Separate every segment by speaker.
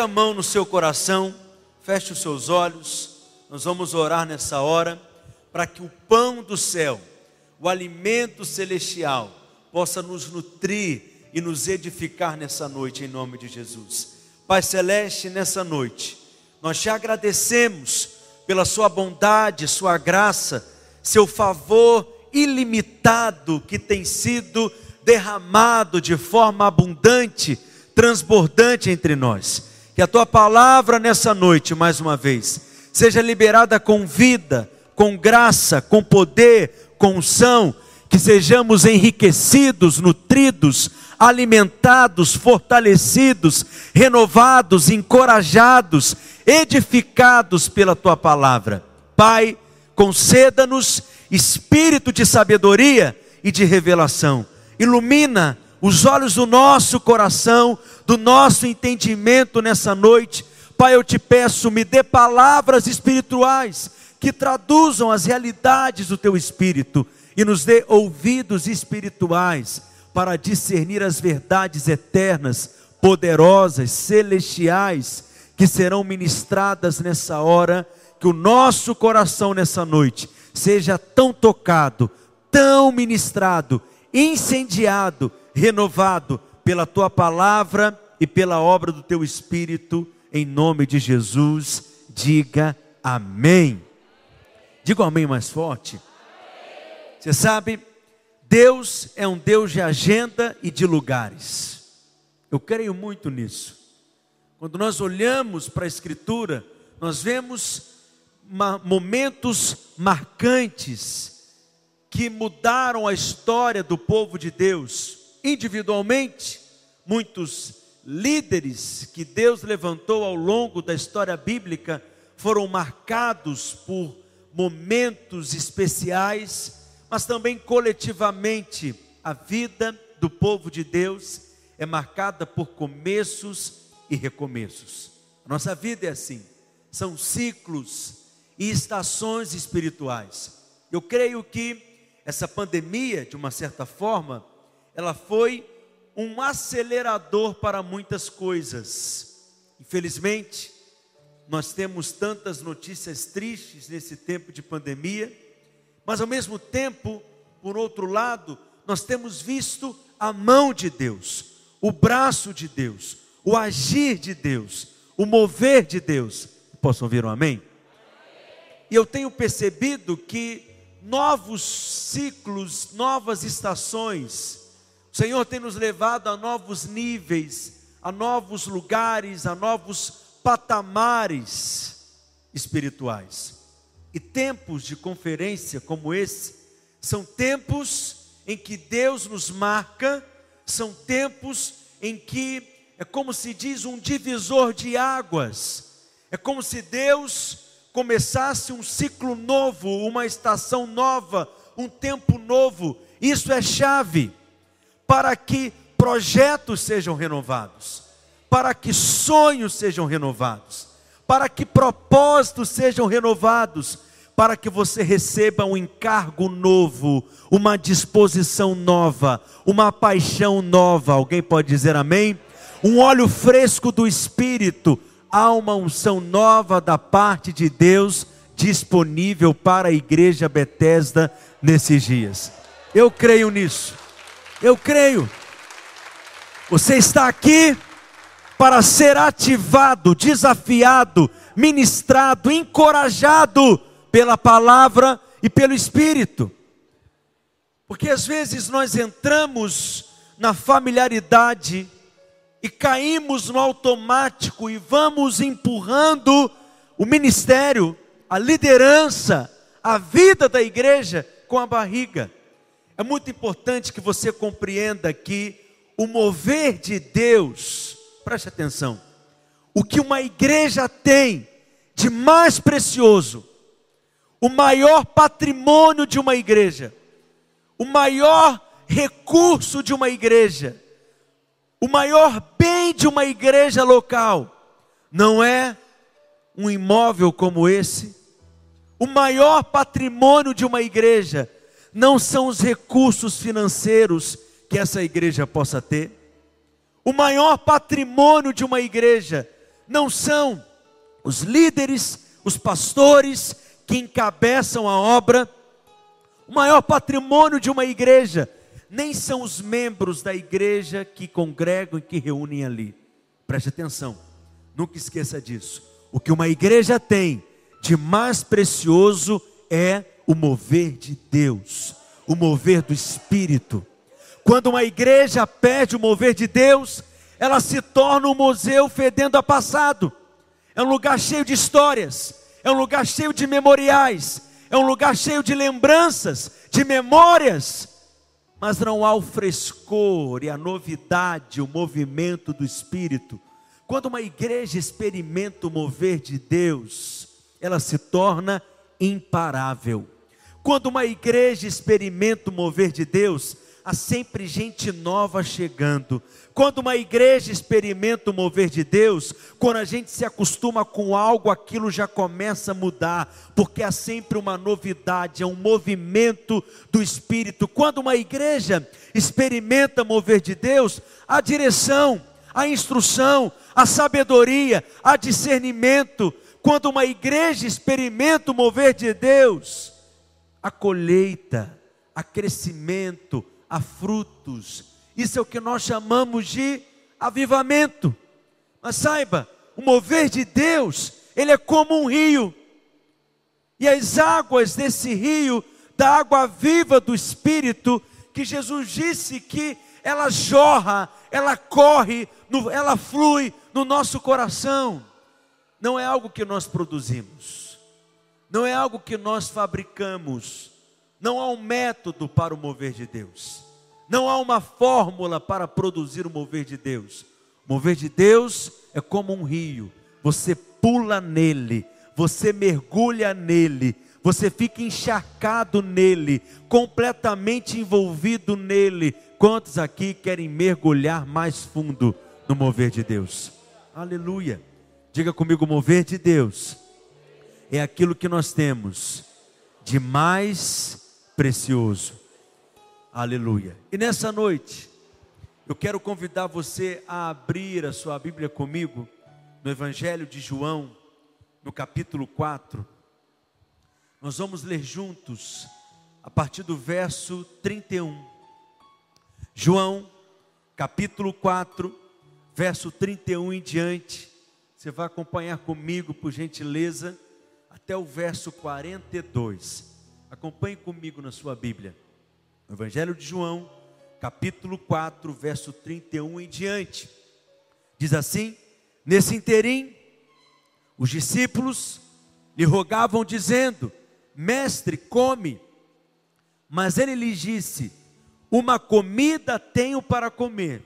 Speaker 1: Coloque a mão no seu coração, feche os seus olhos. Nós vamos orar nessa hora para que o pão do céu, o alimento celestial, possa nos nutrir e nos edificar nessa noite, em nome de Jesus. Pai Celeste, nessa noite, nós te agradecemos pela Sua bondade, Sua graça, Seu favor ilimitado que tem sido derramado de forma abundante, transbordante entre nós. Que a Tua palavra nessa noite, mais uma vez, seja liberada com vida, com graça, com poder, com unção, que sejamos enriquecidos, nutridos, alimentados, fortalecidos, renovados, encorajados, edificados pela tua palavra. Pai, conceda-nos espírito de sabedoria e de revelação. Ilumina os olhos do nosso coração, do nosso entendimento nessa noite. Pai, eu te peço, me dê palavras espirituais que traduzam as realidades do teu espírito e nos dê ouvidos espirituais para discernir as verdades eternas, poderosas, celestiais, que serão ministradas nessa hora, que o nosso coração nessa noite seja tão tocado, tão ministrado, incendiado, renovado pela tua palavra e pela obra do teu espírito, em nome de Jesus, diga amém. Diga amém mais forte. Você sabe, Deus é um Deus de agenda e de lugares. Eu creio muito nisso. Quando nós olhamos para a Escritura, nós vemos momentos marcantes que mudaram a história do povo de Deus. Individualmente, muitos líderes que Deus levantou ao longo da história bíblica foram marcados por momentos especiais mas também coletivamente, a vida do povo de Deus é marcada por começos e recomeços. A nossa vida é assim, são ciclos e estações espirituais. Eu creio que essa pandemia, de uma certa forma, ela foi um acelerador para muitas coisas. Infelizmente, nós temos tantas notícias tristes nesse tempo de pandemia mas ao mesmo tempo, por outro lado, nós temos visto a mão de Deus, o braço de Deus, o agir de Deus, o mover de Deus. Posso ouvir um amém? E eu tenho percebido que novos ciclos, novas estações, o Senhor tem nos levado a novos níveis, a novos lugares, a novos patamares espirituais. E tempos de conferência como esse são tempos em que Deus nos marca, são tempos em que é como se diz um divisor de águas. É como se Deus começasse um ciclo novo, uma estação nova, um tempo novo. Isso é chave para que projetos sejam renovados, para que sonhos sejam renovados para que propósitos sejam renovados, para que você receba um encargo novo, uma disposição nova, uma paixão nova. Alguém pode dizer amém? Um óleo fresco do Espírito, há uma unção nova da parte de Deus disponível para a igreja Bethesda nesses dias. Eu creio nisso. Eu creio. Você está aqui para ser ativado, desafiado, ministrado, encorajado pela palavra e pelo Espírito. Porque às vezes nós entramos na familiaridade e caímos no automático e vamos empurrando o ministério, a liderança, a vida da igreja com a barriga. É muito importante que você compreenda que o mover de Deus preste atenção. O que uma igreja tem de mais precioso, o maior patrimônio de uma igreja, o maior recurso de uma igreja, o maior bem de uma igreja local, não é um imóvel como esse, o maior patrimônio de uma igreja não são os recursos financeiros que essa igreja possa ter, o maior patrimônio de uma igreja não são os líderes, os pastores que encabeçam a obra, o maior patrimônio de uma igreja, nem são os membros da igreja que congregam e que reúnem ali. Preste atenção, nunca esqueça disso. O que uma igreja tem de mais precioso é o mover de Deus, o mover do Espírito. Quando uma igreja perde o mover de Deus, ela se torna um museu fedendo a passado. É um lugar cheio de histórias, é um lugar cheio de memoriais, é um lugar cheio de lembranças, de memórias, mas não há o frescor e a novidade, o movimento do Espírito. Quando uma igreja experimenta o mover de Deus, ela se torna imparável. Quando uma igreja experimenta o mover de Deus, há sempre gente nova chegando. Quando uma igreja experimenta o mover de Deus, quando a gente se acostuma com algo, aquilo já começa a mudar, porque há sempre uma novidade, é um movimento do Espírito. Quando uma igreja experimenta o mover de Deus, a direção, a instrução, a sabedoria, a discernimento. Quando uma igreja experimenta o mover de Deus, a colheita, a crescimento, a frutos. Isso é o que nós chamamos de avivamento. Mas saiba, o mover de Deus, ele é como um rio. E as águas desse rio, da água viva do Espírito, que Jesus disse que ela jorra, ela corre, ela flui no nosso coração. Não é algo que nós produzimos, não é algo que nós fabricamos, não há um método para o mover de Deus. Não há uma fórmula para produzir o mover de Deus. O mover de Deus é como um rio. Você pula nele, você mergulha nele, você fica encharcado nele, completamente envolvido nele. Quantos aqui querem mergulhar mais fundo no mover de Deus? Aleluia. Diga comigo: mover de Deus é aquilo que nós temos de mais precioso. Aleluia. E nessa noite, eu quero convidar você a abrir a sua Bíblia comigo no Evangelho de João, no capítulo 4. Nós vamos ler juntos a partir do verso 31. João, capítulo 4, verso 31 em diante. Você vai acompanhar comigo, por gentileza, até o verso 42. Acompanhe comigo na sua Bíblia. Evangelho de João, capítulo 4, verso 31 em diante. Diz assim: Nesse interim, os discípulos lhe rogavam, dizendo: Mestre, come. Mas ele lhes disse: Uma comida tenho para comer,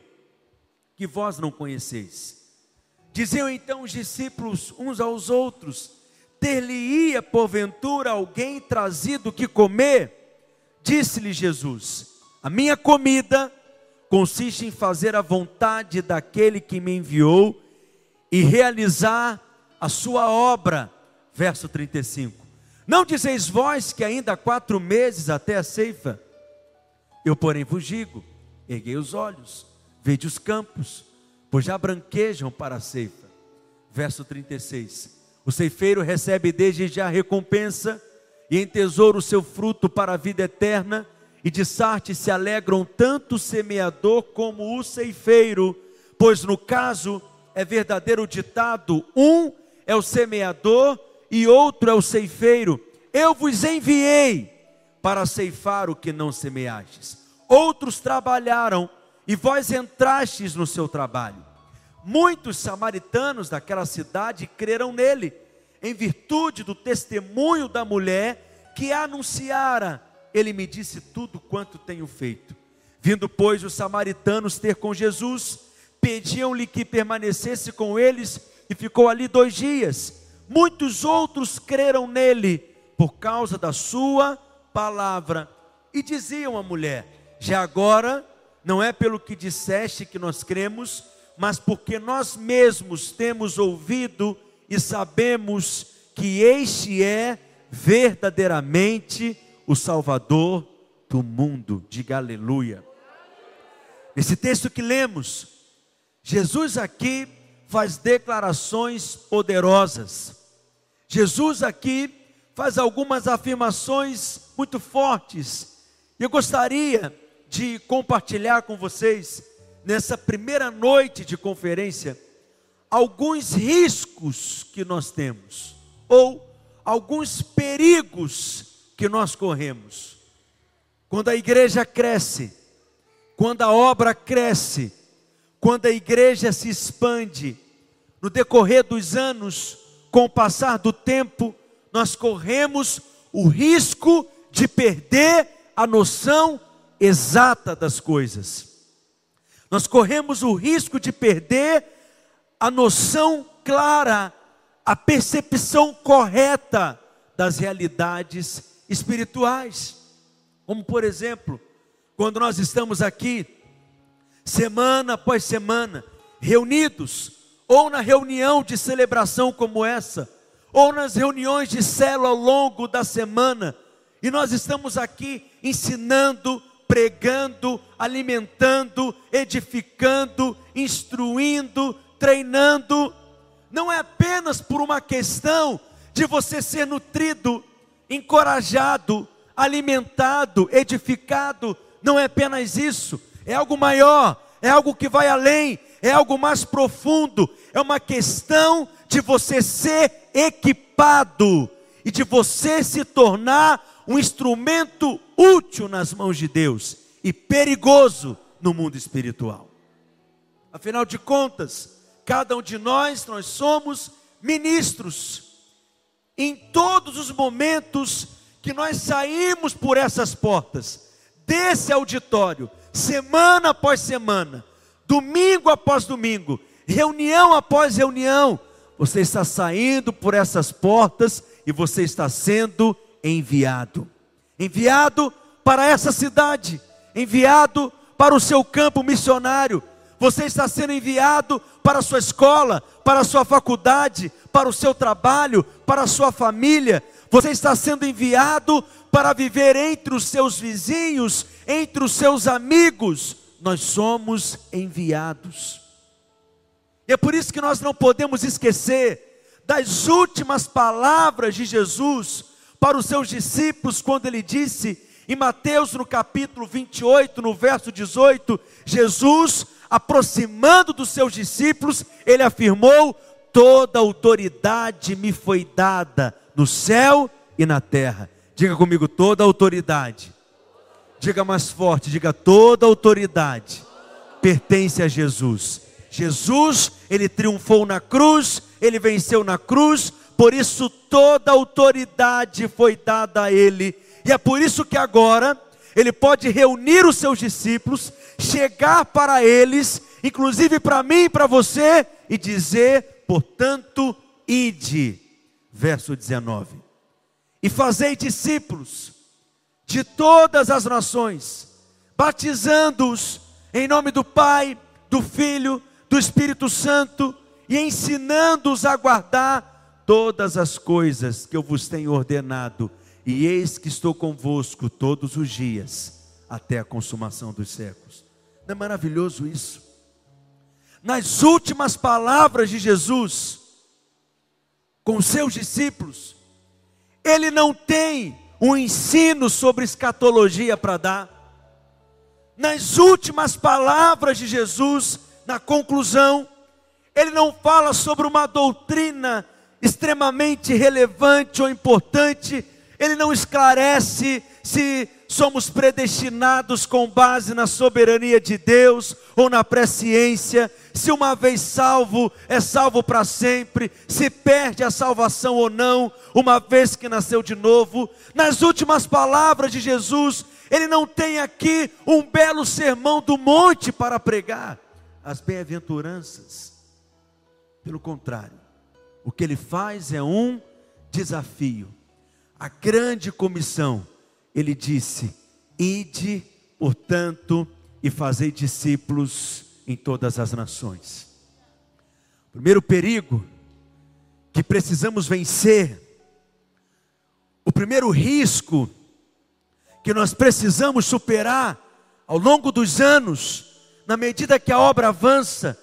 Speaker 1: que vós não conheceis. Diziam então os discípulos uns aos outros: ter-lhe-ia porventura alguém trazido que comer? Disse-lhe Jesus: A minha comida consiste em fazer a vontade daquele que me enviou e realizar a sua obra. Verso 35. Não dizeis vós que ainda há quatro meses até a ceifa? Eu, porém, vos digo: erguei os olhos, vede os campos, pois já branquejam para a ceifa. Verso 36 o ceifeiro recebe desde já recompensa e entesoura o seu fruto para a vida eterna, e de Sarte se alegram tanto o semeador como o ceifeiro, pois no caso é verdadeiro ditado: um é o semeador e outro é o ceifeiro. Eu vos enviei para ceifar o que não semeastes. Outros trabalharam e vós entrastes no seu trabalho. Muitos samaritanos daquela cidade creram nele, em virtude do testemunho da mulher que anunciara. Ele me disse tudo quanto tenho feito. Vindo, pois, os samaritanos ter com Jesus, pediam-lhe que permanecesse com eles e ficou ali dois dias. Muitos outros creram nele por causa da sua palavra. E diziam à mulher: Já agora, não é pelo que disseste que nós cremos, mas porque nós mesmos temos ouvido e sabemos que este é verdadeiramente o Salvador do mundo. Diga aleluia. Esse texto que lemos, Jesus aqui faz declarações poderosas. Jesus aqui faz algumas afirmações muito fortes. Eu gostaria de compartilhar com vocês, nessa primeira noite de conferência, alguns riscos que nós temos, ou alguns perigos que nós corremos. Quando a igreja cresce, quando a obra cresce, quando a igreja se expande, no decorrer dos anos, com o passar do tempo, nós corremos o risco de perder a noção exata das coisas. Nós corremos o risco de perder a noção clara, a percepção correta das realidades espirituais. Como, por exemplo, quando nós estamos aqui, semana após semana, reunidos, ou na reunião de celebração como essa, ou nas reuniões de célula ao longo da semana, e nós estamos aqui ensinando, pregando, alimentando, edificando, instruindo, treinando, não é apenas por uma questão de você ser nutrido, encorajado, alimentado, edificado, não é apenas isso, é algo maior, é algo que vai além, é algo mais profundo, é uma questão de você ser equipado e de você se tornar um instrumento útil nas mãos de Deus e perigoso no mundo espiritual. Afinal de contas, cada um de nós, nós somos ministros. Em todos os momentos que nós saímos por essas portas, desse auditório, semana após semana, domingo após domingo, reunião após reunião, você está saindo por essas portas e você está sendo enviado. Enviado para essa cidade, enviado para o seu campo missionário. Você está sendo enviado para a sua escola, para a sua faculdade, para o seu trabalho, para a sua família. Você está sendo enviado para viver entre os seus vizinhos, entre os seus amigos. Nós somos enviados. E é por isso que nós não podemos esquecer das últimas palavras de Jesus para os seus discípulos, quando ele disse em Mateus, no capítulo 28, no verso 18: Jesus, aproximando dos seus discípulos, ele afirmou: Toda autoridade me foi dada no céu e na terra. Diga comigo, toda autoridade. Diga mais forte, diga toda autoridade pertence a Jesus. Jesus, ele triunfou na cruz, ele venceu na cruz, por isso toda autoridade foi dada a ele, e é por isso que agora ele pode reunir os seus discípulos, chegar para eles, inclusive para mim e para você, e dizer: portanto, ide, verso 19, e fazei discípulos de todas as nações, batizando-os em nome do Pai, do Filho, do Espírito Santo, e ensinando-os a guardar todas as coisas que eu vos tenho ordenado, e eis que estou convosco todos os dias, até a consumação dos séculos. Não é maravilhoso isso? Nas últimas palavras de Jesus, com seus discípulos, ele não tem um ensino sobre escatologia para dar. Nas últimas palavras de Jesus, na conclusão, ele não fala sobre uma doutrina extremamente relevante ou importante, ele não esclarece se somos predestinados com base na soberania de Deus ou na presciência, se uma vez salvo é salvo para sempre, se perde a salvação ou não, uma vez que nasceu de novo. Nas últimas palavras de Jesus, ele não tem aqui um belo sermão do monte para pregar as bem-aventuranças. Pelo contrário, o que ele faz é um desafio. A grande comissão, ele disse: Ide, portanto, e fazei discípulos em todas as nações. O primeiro perigo que precisamos vencer, o primeiro risco que nós precisamos superar ao longo dos anos, na medida que a obra avança,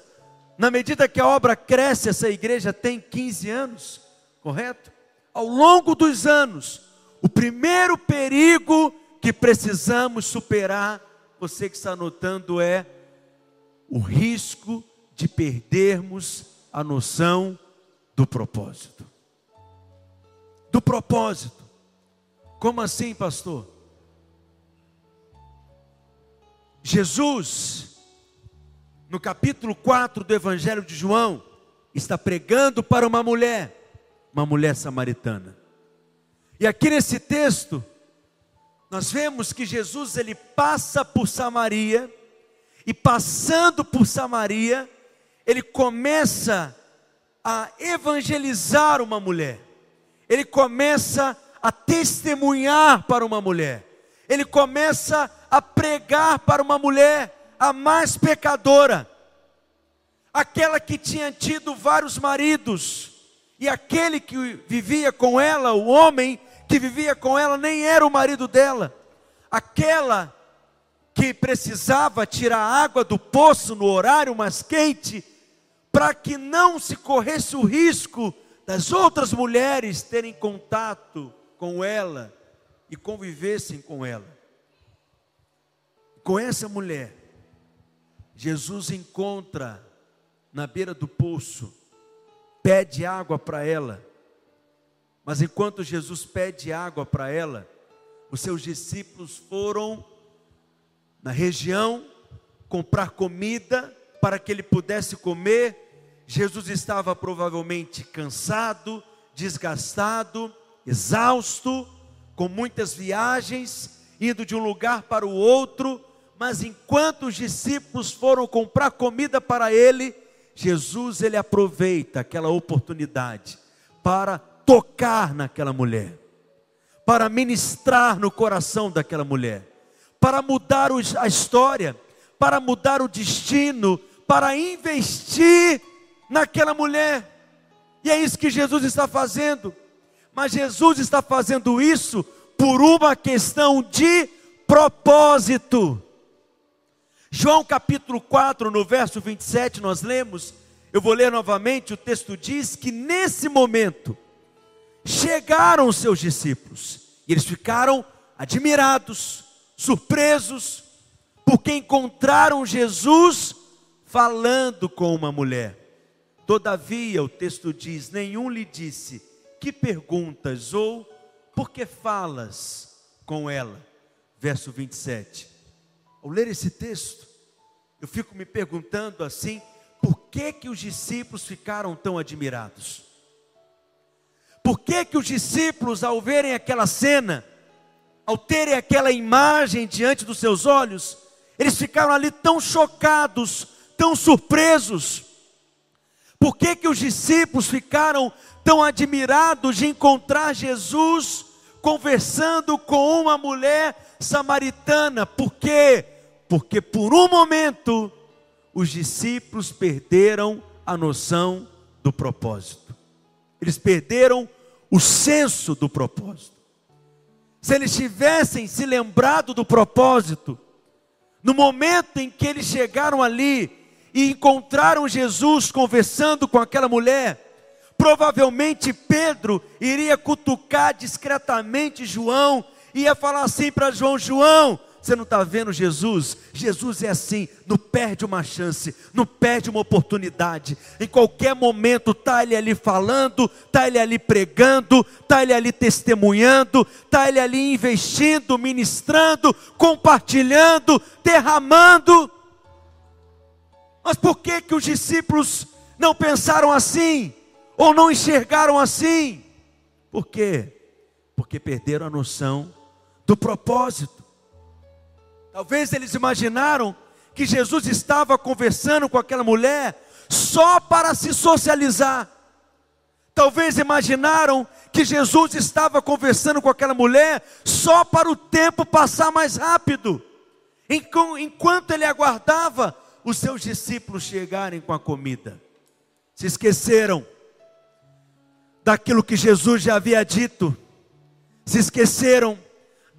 Speaker 1: Na medida que a obra cresce, essa igreja tem 15 anos, correto? Ao longo dos anos, o primeiro perigo que precisamos superar, você que está anotando, é o risco de perdermos a noção do propósito. Do propósito. Como assim, pastor? Jesus no capítulo 4 do Evangelho de João, está pregando para uma mulher, uma mulher samaritana. E aqui nesse texto, nós vemos que Jesus ele passa por Samaria, e passando por Samaria, ele começa a evangelizar uma mulher, ele começa a testemunhar para uma mulher, ele começa a pregar para uma mulher a mais pecadora, aquela que tinha tido vários maridos, e aquele que vivia com ela, o homem que vivia com ela, nem era o marido dela, aquela que precisava tirar água do poço no horário mais quente, para que não se corresse o risco das outras mulheres terem contato com ela e convivessem com ela. Com essa mulher, Jesus encontra na beira do poço, pede água para ela. Mas enquanto Jesus pede água para ela, os seus discípulos foram na região comprar comida para que ele pudesse comer. Jesus estava provavelmente cansado, desgastado, exausto, com muitas viagens, indo de um lugar para o outro mas enquanto os discípulos foram comprar comida para ele, Jesus ele aproveita aquela oportunidade para tocar naquela mulher, para ministrar no coração daquela mulher, para mudar a história, para mudar o destino, para investir naquela mulher. E é isso que Jesus está fazendo. Mas Jesus está fazendo isso por uma questão de propósito. João capítulo 4, no verso 27, nós lemos, eu vou ler novamente, o texto diz que nesse momento chegaram os seus discípulos, e eles ficaram admirados, surpresos, porque encontraram Jesus falando com uma mulher. Todavia, o texto diz: nenhum lhe disse, que perguntas ou por que falas com ela? Verso 27. Ao ler esse texto, eu fico me perguntando assim, por que que os discípulos ficaram tão admirados? Por que que os discípulos ao verem aquela cena, ao terem aquela imagem diante dos seus olhos, eles ficaram ali tão chocados, tão surpresos? Por que que os discípulos ficaram tão admirados de encontrar Jesus conversando com uma mulher samaritana? Por quê? porque por um momento os discípulos perderam a noção do propósito. Eles perderam o senso do propósito. Se eles tivessem se lembrado do propósito, no momento em que eles chegaram ali e encontraram Jesus conversando com aquela mulher, provavelmente Pedro iria cutucar discretamente João, ia falar assim para João: João, você não está vendo Jesus? Jesus é assim, não perde uma chance, não perde uma oportunidade. Em qualquer momento está ele ali falando, está ele ali pregando, está ele ali testemunhando, está ele ali investindo, ministrando, compartilhando, derramando. Mas por que que os discípulos não pensaram assim ou não enxergaram assim? Por quê? Porque perderam a noção do propósito. Talvez eles imaginaram que Jesus estava conversando com aquela mulher só para se socializar. Talvez imaginaram que Jesus estava conversando com aquela mulher só para o tempo passar mais rápido, enquanto ele aguardava os seus discípulos chegarem com a comida. Se esqueceram daquilo que Jesus já havia dito, se esqueceram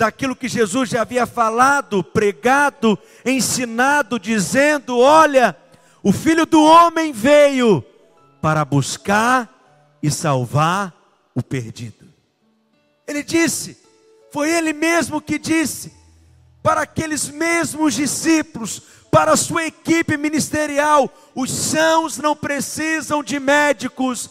Speaker 1: daquilo que Jesus já havia falado, pregado, ensinado, dizendo: olha, O filho do homem veio para buscar e salvar o perdido. Ele disse, foi ele mesmo que disse, para aqueles mesmos discípulos, para a sua equipe ministerial: os sãos não precisam de médicos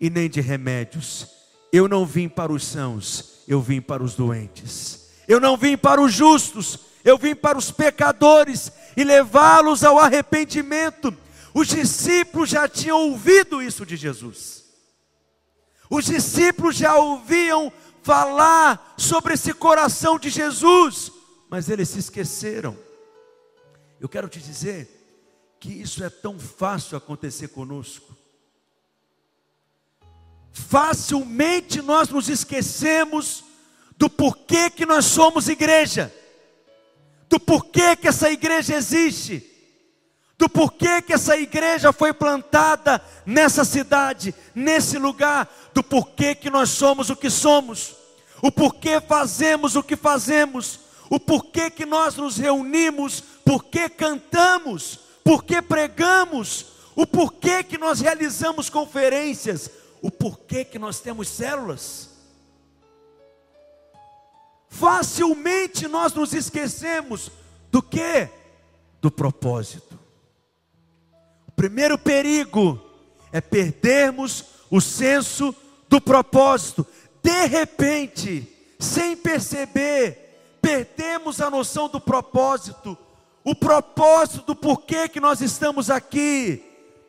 Speaker 1: e nem de remédios. Eu não vim para os sãos, eu vim para os doentes. Eu não vim para os justos, eu vim para os pecadores e levá-los ao arrependimento. Os discípulos já tinham ouvido isso de Jesus. Os discípulos já ouviam falar sobre esse coração de Jesus, mas eles se esqueceram. Eu quero te dizer que isso é tão fácil acontecer conosco. Facilmente nós nos esquecemos do porquê que nós somos igreja, do porquê que essa igreja existe, do porquê que essa igreja foi plantada nessa cidade, nesse lugar, do porquê que nós somos o que somos, o porquê fazemos o que fazemos, o porquê que nós nos reunimos, porquê cantamos, porquê pregamos, o porquê que nós realizamos conferências, o porquê que nós temos células. Facilmente nós nos esquecemos do que? Do propósito. O primeiro perigo é perdermos o senso do propósito. De repente, sem perceber, perdemos a noção do propósito, o propósito do porquê que nós estamos aqui,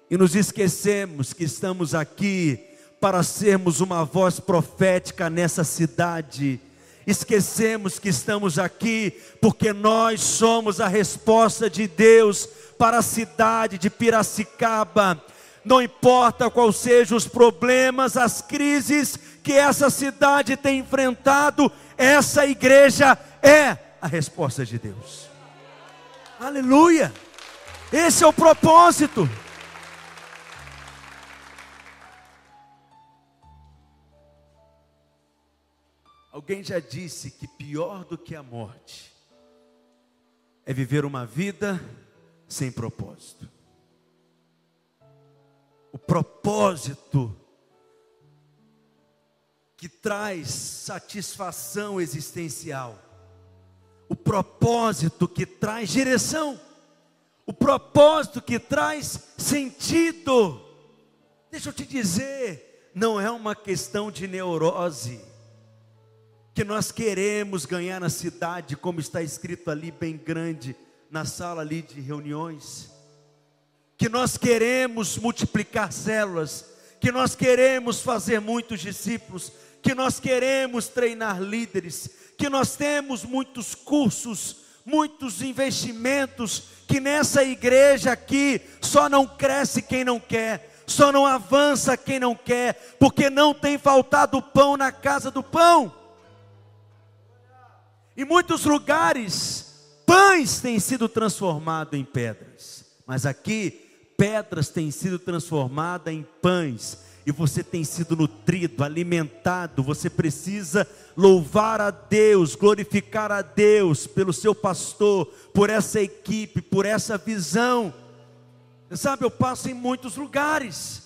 Speaker 1: e nos esquecemos que estamos aqui para sermos uma voz profética nessa cidade. Esquecemos que estamos aqui porque nós somos a resposta de Deus para a cidade de Piracicaba. Não importa quais sejam os problemas, as crises que essa cidade tem enfrentado, essa igreja é a resposta de Deus. Aleluia! Esse é o propósito. Alguém já disse que pior do que a morte é viver uma vida sem propósito. O propósito que traz satisfação existencial o propósito que traz direção, o propósito que traz sentido. Deixa eu te dizer, não é uma questão de neurose, que nós queremos ganhar na cidade, como está escrito ali bem grande, na sala ali de reuniões, que nós queremos multiplicar células, que nós queremos fazer muitos discípulos, que nós queremos treinar líderes, que nós temos muitos cursos, muitos investimentos, que nessa igreja aqui só não cresce quem não quer, só não avança quem não quer, porque não tem faltado pão na casa do pão. Em muitos lugares, pães têm sido transformados em pedras, mas aqui, pedras têm sido transformadas em pães, e você tem sido nutrido, alimentado, você precisa louvar a Deus, glorificar a Deus pelo seu pastor, por essa equipe, por essa visão. Você sabe, eu passo em muitos lugares,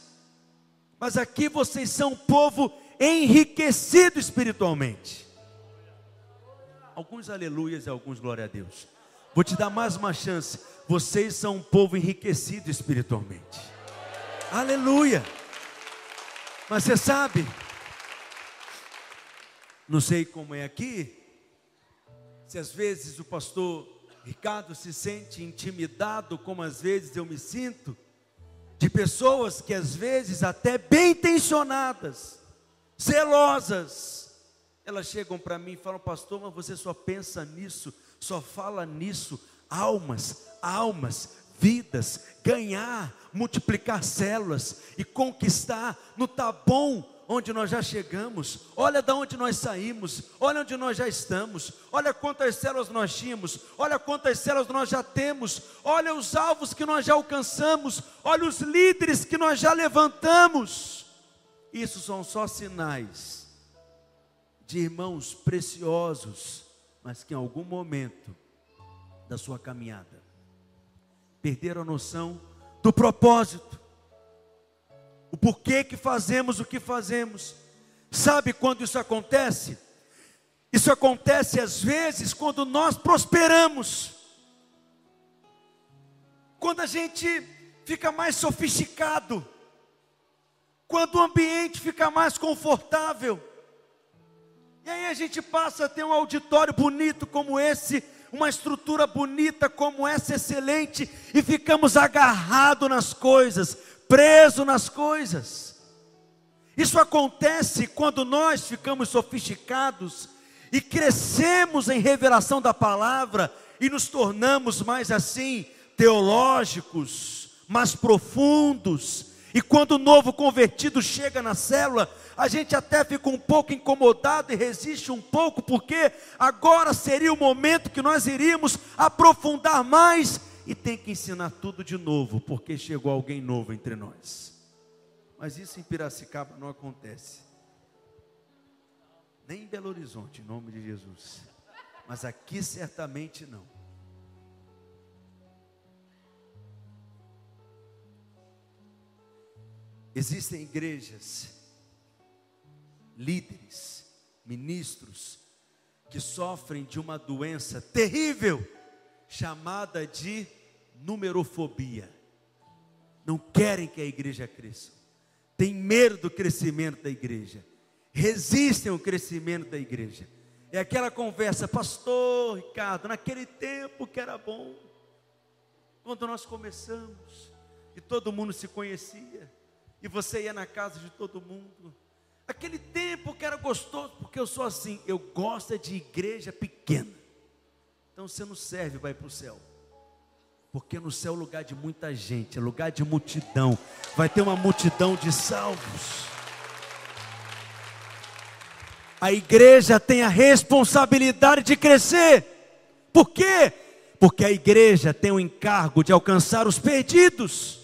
Speaker 1: mas aqui vocês são um povo enriquecido espiritualmente. Alguns aleluias e alguns glória a Deus. Vou te dar mais uma chance. Vocês são um povo enriquecido espiritualmente. Aleluia. Mas você sabe, não sei como é aqui, se às vezes o pastor Ricardo se sente intimidado, como às vezes eu me sinto, de pessoas que às vezes até bem intencionadas, zelosas, elas chegam para mim e falam, pastor, mas você só pensa nisso, só fala nisso, almas, almas, vidas, ganhar, multiplicar células e conquistar, não está bom onde nós já chegamos, olha de onde nós saímos, olha onde nós já estamos, olha quantas células nós tínhamos, olha quantas células nós já temos, olha os alvos que nós já alcançamos, olha os líderes que nós já levantamos. Isso são só sinais de irmãos preciosos, mas que em algum momento da sua caminhada perderam a noção do propósito. O porquê que fazemos o que fazemos. Sabe quando isso acontece? Isso acontece às vezes quando nós prosperamos. Quando a gente fica mais sofisticado. Quando o ambiente fica mais confortável. E aí a gente passa a ter um auditório bonito como esse, uma estrutura bonita como essa, excelente, e ficamos agarrados nas coisas, presos nas coisas. Isso acontece quando nós ficamos sofisticados e crescemos em revelação da palavra e nos tornamos mais assim teológicos, mais profundos. E quando o novo convertido chega na célula, a gente até fica um pouco incomodado e resiste um pouco, porque agora seria o momento que nós iríamos aprofundar mais e tem que ensinar tudo de novo, porque chegou alguém novo entre nós. Mas isso em Piracicaba não acontece. Nem em Belo Horizonte, em nome de Jesus. Mas aqui certamente não. Existem igrejas, líderes, ministros, que sofrem de uma doença terrível, chamada de numerofobia. Não querem que a igreja cresça, têm medo do crescimento da igreja, resistem ao crescimento da igreja. É aquela conversa, pastor Ricardo, naquele tempo que era bom, quando nós começamos, e todo mundo se conhecia, e você ia na casa de todo mundo. Aquele tempo que era gostoso, porque eu sou assim, eu gosto de igreja pequena. Então você não serve para ir para o céu. Porque no céu é lugar de muita gente, é lugar de multidão. Vai ter uma multidão de salvos. A igreja tem a responsabilidade de crescer. Por quê? Porque a igreja tem o encargo de alcançar os perdidos.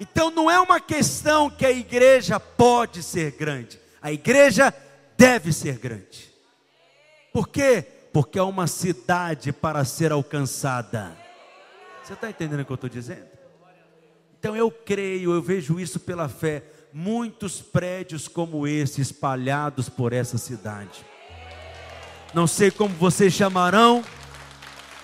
Speaker 1: Então não é uma questão que a igreja pode ser grande, a igreja deve ser grande. Por quê? Porque é uma cidade para ser alcançada. Você está entendendo o que eu estou dizendo? Então eu creio, eu vejo isso pela fé. Muitos prédios como esse espalhados por essa cidade. Não sei como vocês chamarão,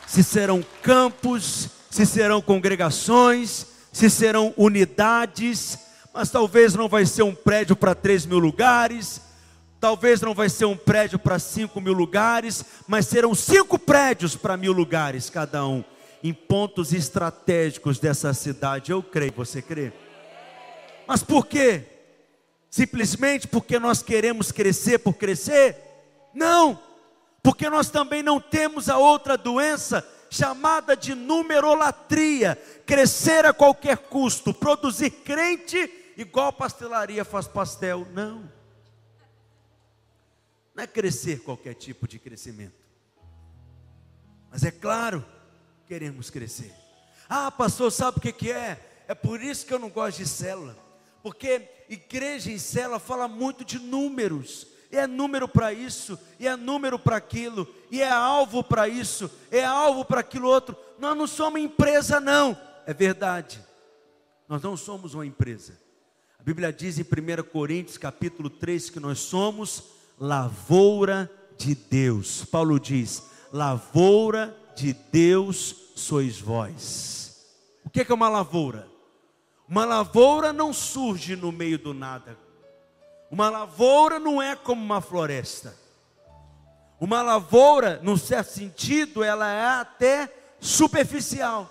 Speaker 1: se serão campos, se serão congregações, se serão unidades, mas talvez não vai ser um prédio para 3 mil lugares, talvez não vai ser um prédio para 5 mil lugares, mas serão cinco prédios para mil lugares cada um, em pontos estratégicos dessa cidade. Eu creio, você crê? Mas por quê? Simplesmente porque nós queremos crescer por crescer? Não, porque nós também não temos a outra doença chamada de numerolatria, crescer a qualquer custo, produzir crente igual pastelaria faz pastel. Não. Não é crescer qualquer tipo de crescimento. Mas é claro, queremos crescer. Ah, pastor, sabe o que, que é? É por isso que eu não gosto de célula. Porque igreja em célula fala muito de números e é número para isso, e é número para aquilo, e é alvo para isso, é alvo para aquilo outro. Nós não somos empresa, não. É verdade. Nós não somos uma empresa. A Bíblia diz em 1 Coríntios capítulo 3 que nós somos lavoura de Deus. Paulo diz: lavoura de Deus sois vós. O que é uma lavoura? Uma lavoura não surge no meio do nada. Uma lavoura não é como uma floresta. Uma lavoura, num certo sentido, ela é até superficial.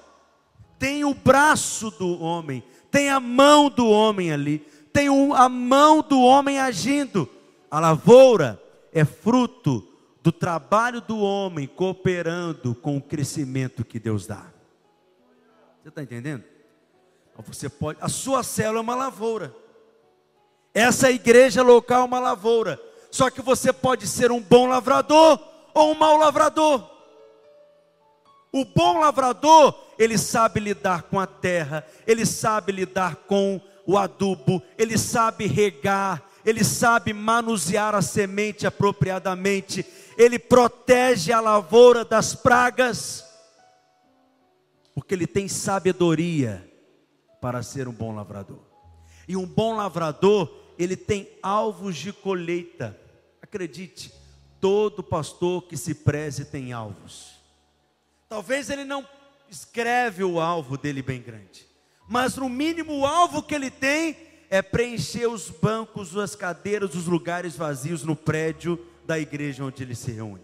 Speaker 1: Tem o braço do homem, tem a mão do homem ali, tem a mão do homem agindo. A lavoura é fruto do trabalho do homem cooperando com o crescimento que Deus dá. Você está entendendo? Você pode, a sua célula é uma lavoura. Essa igreja local é uma lavoura. Só que você pode ser um bom lavrador ou um mau lavrador. O bom lavrador, ele sabe lidar com a terra, ele sabe lidar com o adubo, ele sabe regar, ele sabe manusear a semente apropriadamente, ele protege a lavoura das pragas. Porque ele tem sabedoria para ser um bom lavrador. E um bom lavrador, ele tem alvos de colheita. Acredite, todo pastor que se preze tem alvos. Talvez ele não escreve o alvo dele bem grande, mas no mínimo o alvo que ele tem é preencher os bancos, as cadeiras, os lugares vazios no prédio da igreja onde ele se reúne.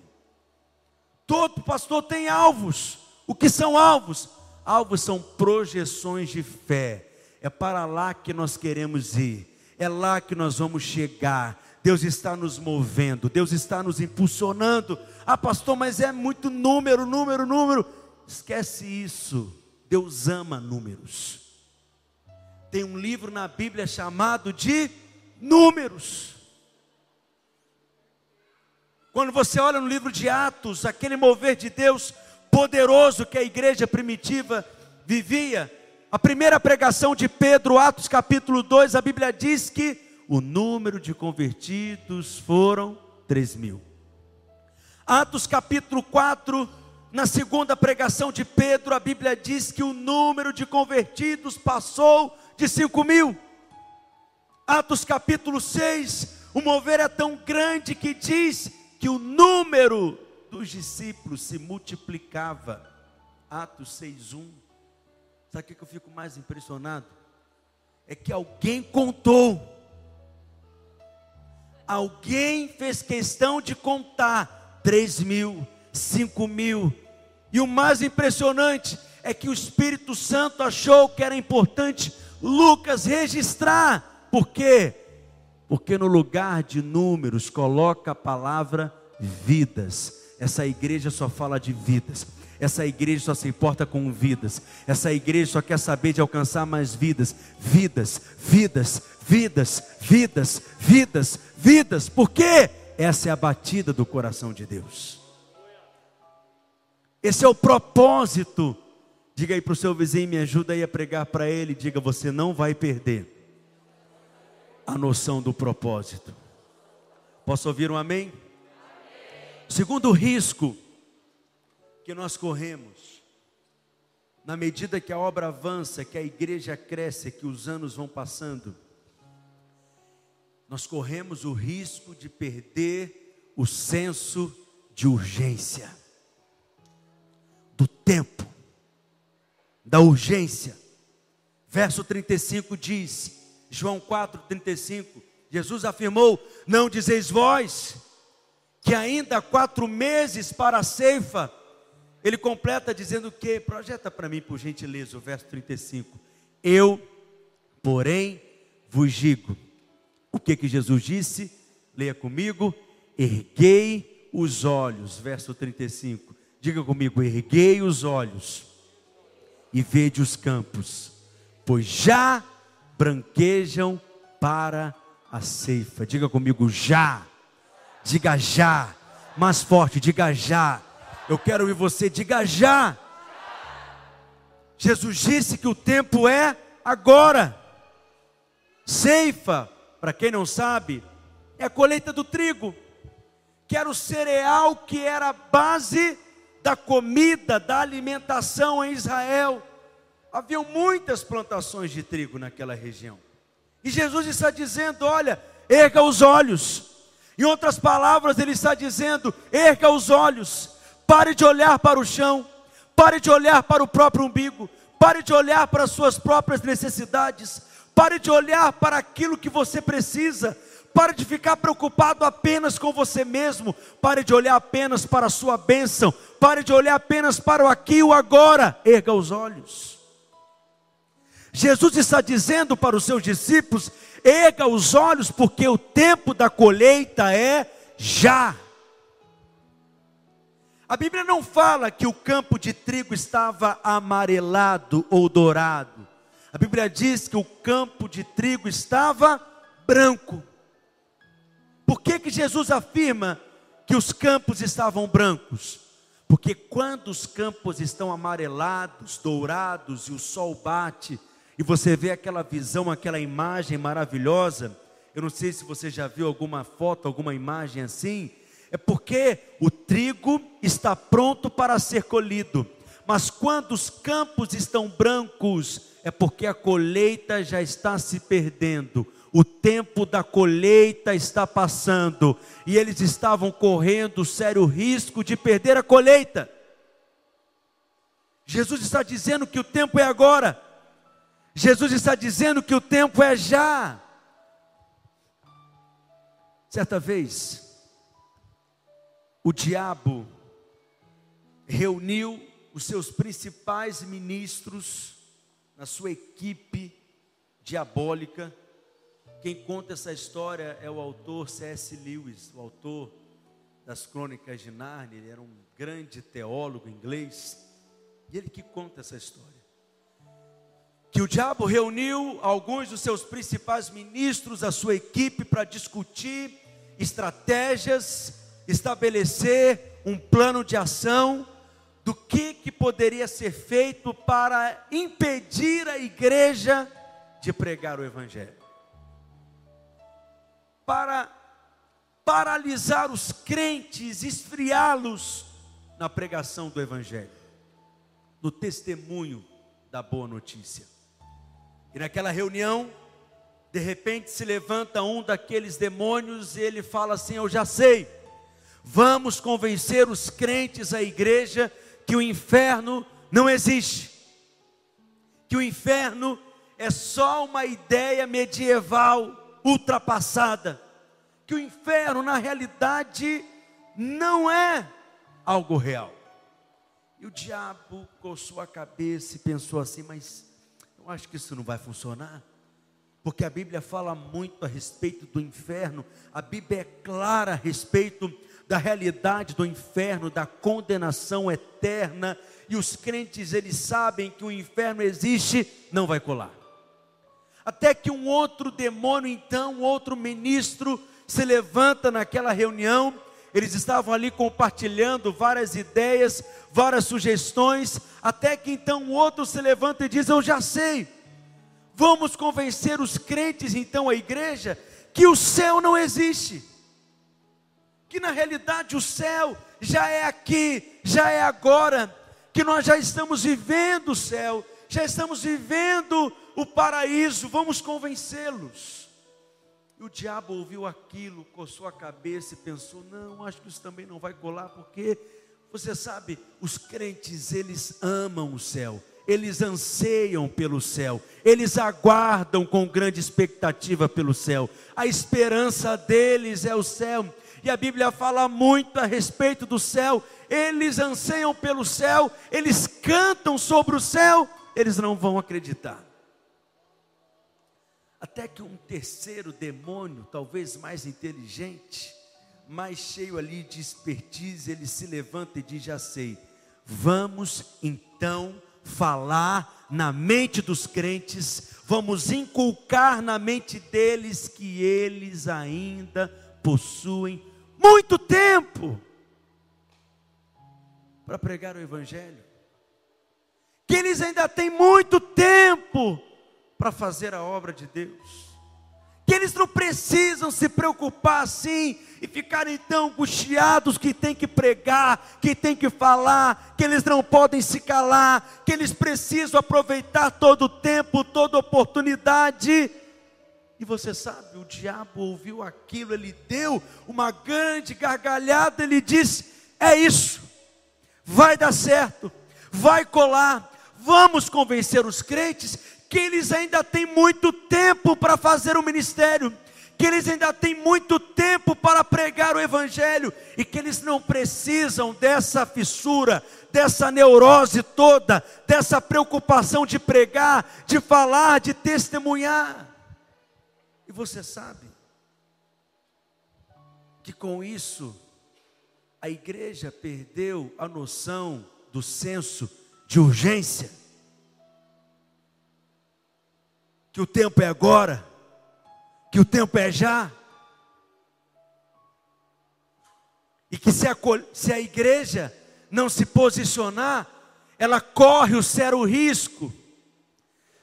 Speaker 1: Todo pastor tem alvos. O que são alvos? Alvos são projeções de fé. É para lá que nós queremos ir. É lá que nós vamos chegar. Deus está nos movendo, Deus está nos impulsionando. Ah, pastor, mas é muito número, número, número. Esquece isso. Deus ama números. Tem um livro na Bíblia chamado de Números. Quando você olha no livro de Atos, aquele mover de Deus poderoso que a igreja primitiva vivia, a primeira pregação de Pedro, Atos capítulo 2, a Bíblia diz que o número de convertidos foram 3 mil. Atos capítulo 4, na segunda pregação de Pedro, a Bíblia diz que o número de convertidos passou de 5 mil. Atos capítulo 6, o mover é tão grande que diz que o número dos discípulos se multiplicava. Atos 6:1. Sabe o que eu fico mais impressionado? É que alguém contou. Alguém fez questão de contar 3 mil, 5 mil. E o mais impressionante é que o Espírito Santo achou que era importante Lucas registrar. Por quê? porque no lugar de números coloca a palavra vidas. Essa igreja só fala de vidas. Essa igreja só se importa com vidas. Essa igreja só quer saber de alcançar mais vidas. Vidas, vidas, vidas, vidas, vidas, vidas. Por quê? Essa é a batida do coração de Deus. Esse é o propósito. Diga aí para o seu vizinho, me ajuda aí a pregar para ele. Diga, você não vai perder a noção do propósito. Posso ouvir um amém? amém? Segundo risco que nós corremos, na medida que a obra avança, que a igreja cresce, que os anos vão passando, nós corremos o risco de perder o senso de urgência, do tempo, da urgência. Verso 35 diz: João 4,35, Jesus afirmou: Não dizeis vós que ainda há quatro meses para a ceifa. Ele completa dizendo que, projeta para mim, por gentileza, o verso 35. Eu, porém, vos digo. O que que Jesus disse? Leia comigo. Erguei os olhos, verso 35. Diga comigo: erguei os olhos e vede os campos, pois já branquejam para a ceifa. Diga comigo já. Diga já. Mais forte, diga já. Eu quero ouvir você, diga já. Jesus disse que o tempo é agora. Ceifa, para quem não sabe, é a colheita do trigo, que era o cereal que era a base da comida, da alimentação em Israel haviam muitas plantações de trigo naquela região. E Jesus está dizendo: olha, erga os olhos. Em outras palavras, ele está dizendo: erga os olhos, pare de olhar para o chão, pare de olhar para o próprio umbigo, pare de olhar para as suas próprias necessidades, pare de olhar para aquilo que você precisa, pare de ficar preocupado apenas com você mesmo, pare de olhar apenas para a sua bênção, pare de olhar apenas para o aqui e o agora, erga os olhos. Jesus está dizendo para os seus discípulos: erga os olhos, porque o tempo da colheita é já. A Bíblia não fala que o campo de trigo estava amarelado ou dourado. A Bíblia diz que o campo de trigo estava branco. Por que, que Jesus afirma que os campos estavam brancos? Porque quando os campos estão amarelados, dourados e o sol bate, e você vê aquela visão, aquela imagem maravilhosa. Eu não sei se você já viu alguma foto, alguma imagem assim. É porque o trigo está pronto para ser colhido, mas quando os campos estão brancos, é porque a colheita já está se perdendo. O tempo da colheita está passando e eles estavam correndo sério risco de perder a colheita. Jesus está dizendo que o tempo é agora. Jesus está dizendo que o tempo é já. Certa vez, o diabo reuniu os seus principais ministros na sua equipe diabólica. Quem conta essa história é o autor C.S. Lewis, o autor das Crônicas de Nárnia. Ele era um grande teólogo inglês. E ele que conta essa história. Que o diabo reuniu alguns dos seus principais ministros, a sua equipe, para discutir estratégias, estabelecer um plano de ação do que, que poderia ser feito para impedir a igreja de pregar o Evangelho, para paralisar os crentes, esfriá-los na pregação do Evangelho, no testemunho da boa notícia. E naquela reunião, de repente se levanta um daqueles demônios e ele fala assim: Eu já sei, vamos convencer os crentes, a igreja, que o inferno não existe, que o inferno é só uma ideia medieval ultrapassada, que o inferno na realidade não é algo real. E o diabo coçou a cabeça e pensou assim: mas eu acho que isso não vai funcionar. Porque a Bíblia fala muito a respeito do inferno, a Bíblia é clara a respeito da realidade do inferno, da condenação eterna, e os crentes eles sabem que o inferno existe, não vai colar. Até que um outro demônio, então, outro ministro se levanta naquela reunião, eles estavam ali compartilhando várias ideias, várias sugestões, até que então um outro se levanta e diz: Eu já sei, vamos convencer os crentes, então, a igreja, que o céu não existe que na realidade o céu já é aqui, já é agora, que nós já estamos vivendo o céu, já estamos vivendo o paraíso, vamos convencê-los. E o diabo ouviu aquilo, coçou a cabeça e pensou: não, acho que isso também não vai colar, porque você sabe, os crentes eles amam o céu, eles anseiam pelo céu, eles aguardam com grande expectativa pelo céu, a esperança deles é o céu, e a Bíblia fala muito a respeito do céu. Eles anseiam pelo céu, eles cantam sobre o céu, eles não vão acreditar. Até que um terceiro demônio, talvez mais inteligente, mais cheio ali de expertise, ele se levanta e diz: Já sei, vamos então falar na mente dos crentes, vamos inculcar na mente deles que eles ainda possuem muito tempo para pregar o Evangelho, que eles ainda têm muito tempo para fazer a obra de Deus, que eles não precisam se preocupar assim e ficarem tão angustiados que tem que pregar, que tem que falar, que eles não podem se calar, que eles precisam aproveitar todo o tempo, toda oportunidade e você sabe, o diabo ouviu aquilo, ele deu uma grande gargalhada, ele disse: É isso, vai dar certo, vai colar, vamos convencer os crentes que eles ainda têm muito tempo para fazer o ministério, que eles ainda têm muito tempo para pregar o Evangelho e que eles não precisam dessa fissura, dessa neurose toda, dessa preocupação de pregar, de falar, de testemunhar. E você sabe que com isso a igreja perdeu a noção do senso de urgência. Que o tempo é agora, que o tempo é já. E que se a, se a igreja não se posicionar, ela corre o sério risco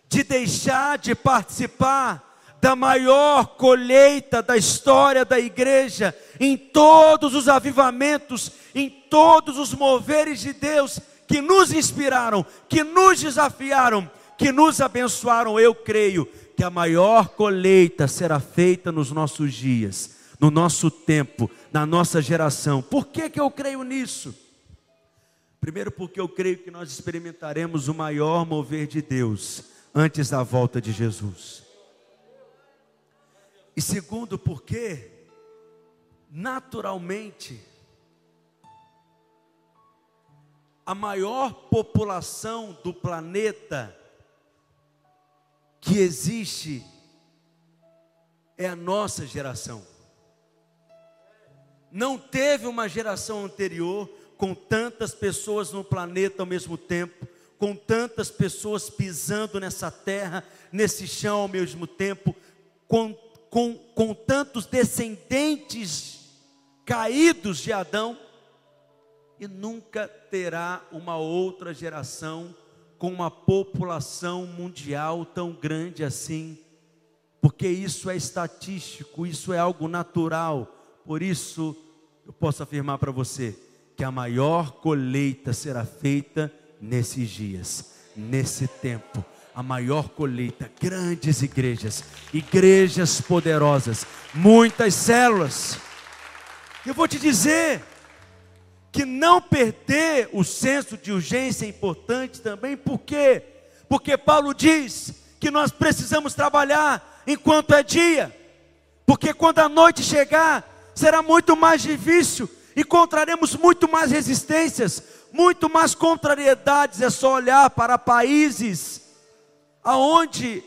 Speaker 1: de deixar de participar da maior colheita da história da igreja, em todos os avivamentos, em todos os moveres de Deus, que nos inspiraram, que nos desafiaram, que nos abençoaram. Eu creio que a maior colheita será feita nos nossos dias, no nosso tempo, na nossa geração. Por que, que eu creio nisso? Primeiro, porque eu creio que nós experimentaremos o maior mover de Deus antes da volta de Jesus. E segundo, porque naturalmente a maior população do planeta que existe é a nossa geração. Não teve uma geração anterior com tantas pessoas no planeta ao mesmo tempo, com tantas pessoas pisando nessa terra, nesse chão ao mesmo tempo, com com, com tantos descendentes caídos de Adão, e nunca terá uma outra geração com uma população mundial tão grande assim, porque isso é estatístico, isso é algo natural. Por isso, eu posso afirmar para você que a maior colheita será feita nesses dias, nesse tempo a maior colheita, grandes igrejas, igrejas poderosas, muitas células. Eu vou te dizer que não perder o senso de urgência é importante também, por quê? Porque Paulo diz que nós precisamos trabalhar enquanto é dia, porque quando a noite chegar, será muito mais difícil, encontraremos muito mais resistências, muito mais contrariedades. É só olhar para países aonde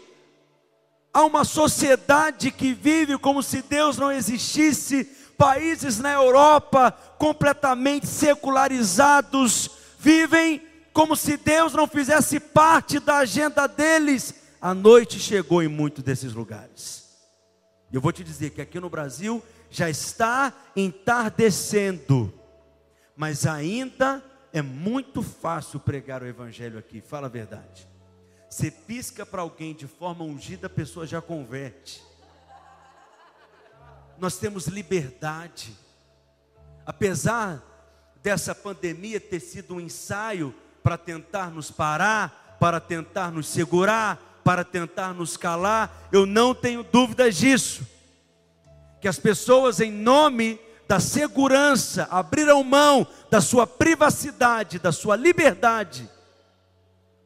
Speaker 1: há uma sociedade que vive como se Deus não existisse, países na Europa completamente secularizados, vivem como se Deus não fizesse parte da agenda deles. A noite chegou em muitos desses lugares. Eu vou te dizer que aqui no Brasil já está entardecendo, mas ainda é muito fácil pregar o Evangelho aqui, fala a verdade. Você pisca para alguém de forma ungida, a pessoa já converte. Nós temos liberdade. Apesar dessa pandemia ter sido um ensaio para tentar nos parar, para tentar nos segurar, para tentar nos calar, eu não tenho dúvidas disso. Que as pessoas, em nome da segurança, abriram mão da sua privacidade, da sua liberdade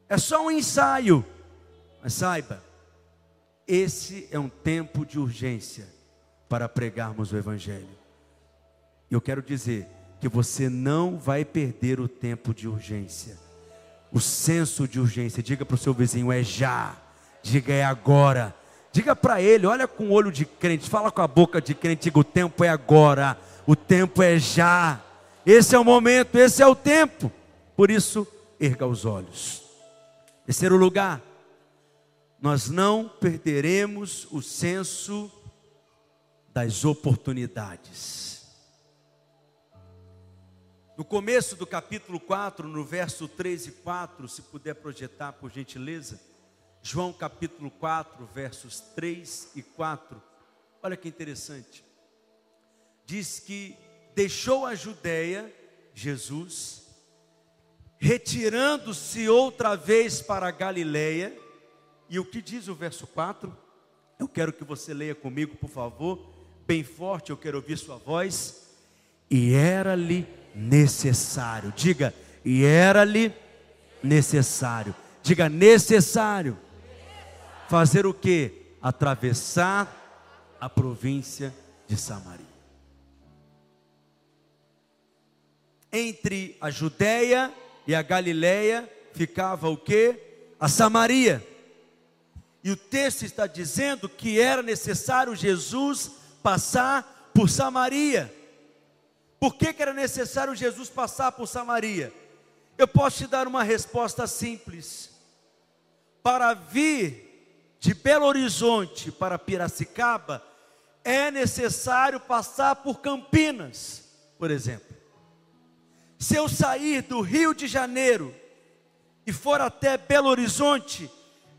Speaker 1: é só um ensaio. Mas saiba, esse é um tempo de urgência para pregarmos o Evangelho. E eu quero dizer que você não vai perder o tempo de urgência. O senso de urgência, diga para o seu vizinho, é já. Diga é agora. Diga para ele, olha com o olho de crente, fala com a boca de crente, diga o tempo é agora. O tempo é já. Esse é o momento, esse é o tempo. Por isso, erga os olhos. Terceiro lugar, nós não perderemos o senso das oportunidades. No começo do capítulo 4, no verso 3 e 4, se puder projetar por gentileza, João capítulo 4, versos 3 e 4. Olha que interessante. Diz que deixou a Judéia, Jesus, retirando-se outra vez para a Galileia. E o que diz o verso 4? Eu quero que você leia comigo, por favor, bem forte, eu quero ouvir sua voz. E era-lhe necessário, diga, e era-lhe necessário, diga, necessário, fazer o que? Atravessar a província de Samaria. Entre a Judéia e a Galileia ficava o que? A Samaria. E o texto está dizendo que era necessário Jesus passar por Samaria. Por que, que era necessário Jesus passar por Samaria? Eu posso te dar uma resposta simples. Para vir de Belo Horizonte para Piracicaba, é necessário passar por Campinas, por exemplo. Se eu sair do Rio de Janeiro e for até Belo Horizonte,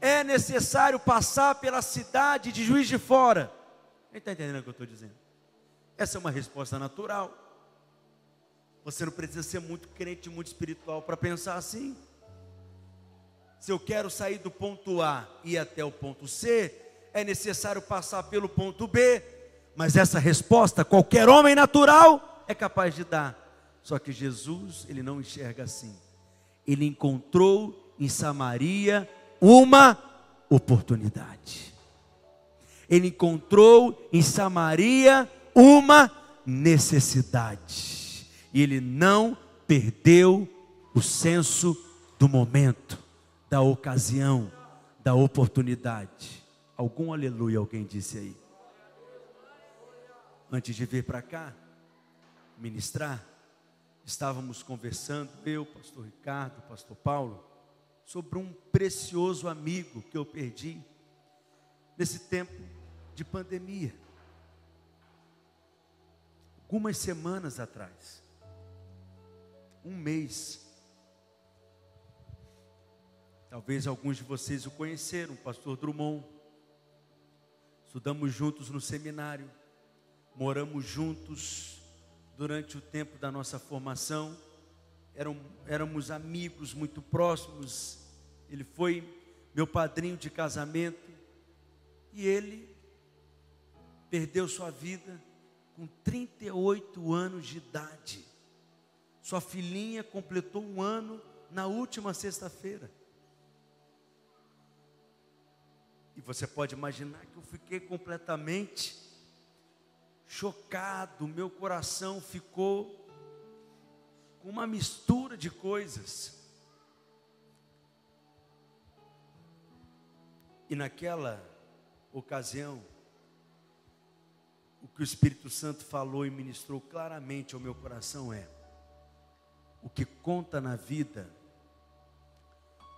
Speaker 1: é necessário passar pela cidade de Juiz de Fora. Quem está entendendo o que eu estou dizendo? Essa é uma resposta natural. Você não precisa ser muito crente, muito espiritual para pensar assim. Se eu quero sair do ponto A e ir até o ponto C, é necessário passar pelo ponto B. Mas essa resposta qualquer homem natural é capaz de dar. Só que Jesus, ele não enxerga assim. Ele encontrou em Samaria uma oportunidade. Ele encontrou em Samaria uma necessidade. E ele não perdeu o senso do momento, da ocasião, da oportunidade. Algum aleluia alguém disse aí? Antes de vir para cá ministrar, estávamos conversando, eu, pastor Ricardo, pastor Paulo, sobre um precioso amigo que eu perdi nesse tempo de pandemia. Algumas semanas atrás, um mês, talvez alguns de vocês o conheceram, o pastor Drummond. Estudamos juntos no seminário, moramos juntos durante o tempo da nossa formação eram, éramos amigos muito próximos. Ele foi meu padrinho de casamento e ele perdeu sua vida com 38 anos de idade. Sua filhinha completou um ano na última sexta-feira. E você pode imaginar que eu fiquei completamente chocado, meu coração ficou uma mistura de coisas. E naquela ocasião, o que o Espírito Santo falou e ministrou claramente ao meu coração é: o que conta na vida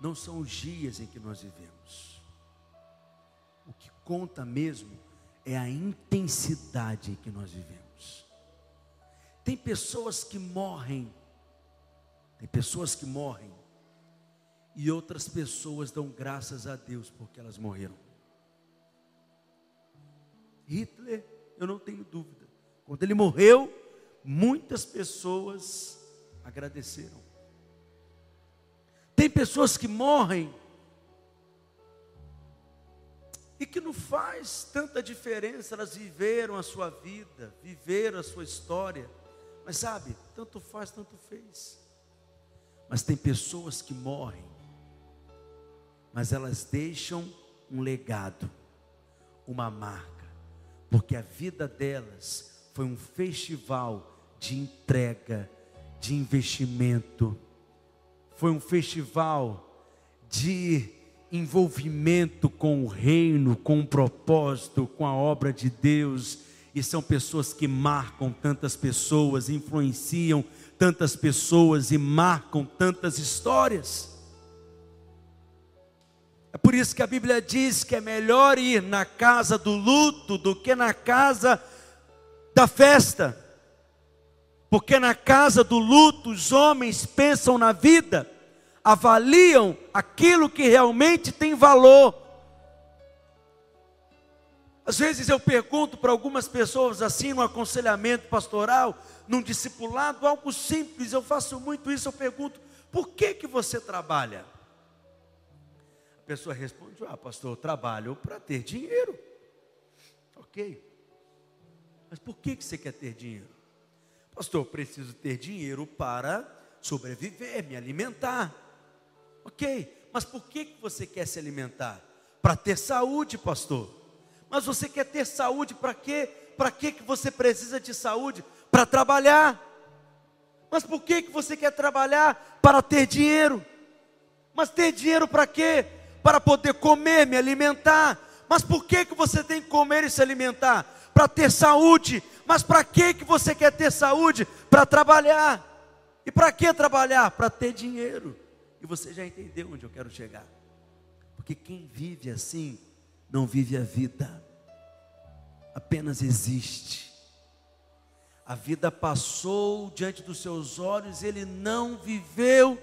Speaker 1: não são os dias em que nós vivemos, o que conta mesmo é a intensidade que nós vivemos. Tem pessoas que morrem tem pessoas que morrem e outras pessoas dão graças a Deus porque elas morreram. Hitler, eu não tenho dúvida. Quando ele morreu, muitas pessoas agradeceram. Tem pessoas que morrem e que não faz tanta diferença, elas viveram a sua vida, viveram a sua história, mas sabe, tanto faz, tanto fez. Mas tem pessoas que morrem, mas elas deixam um legado, uma marca, porque a vida delas foi um festival de entrega, de investimento, foi um festival de envolvimento com o reino, com o propósito, com a obra de Deus, e são pessoas que marcam tantas pessoas, influenciam tantas pessoas e marcam tantas histórias. É por isso que a Bíblia diz que é melhor ir na casa do luto do que na casa da festa. Porque na casa do luto os homens pensam na vida, avaliam aquilo que realmente tem valor. Às vezes eu pergunto para algumas pessoas assim no aconselhamento pastoral, num discipulado, algo simples, eu faço muito isso, eu pergunto, por que que você trabalha? A pessoa responde, ah pastor, eu trabalho para ter dinheiro. Ok. Mas por que que você quer ter dinheiro? Pastor, eu preciso ter dinheiro para sobreviver, me alimentar. Ok, mas por que você quer se alimentar? Para ter saúde, pastor. Mas você quer ter saúde para quê? Para que você precisa de saúde? para trabalhar. Mas por que, você quer trabalhar? Para ter dinheiro. Mas ter dinheiro para quê? Para poder comer, me alimentar. Mas por que, que você tem que comer e se alimentar? Para ter saúde. Mas para que você quer ter saúde? Para trabalhar. E para que trabalhar? Para ter dinheiro. E você já entendeu onde eu quero chegar. Porque quem vive assim, não vive a vida, apenas existe. A vida passou diante dos seus olhos, ele não viveu,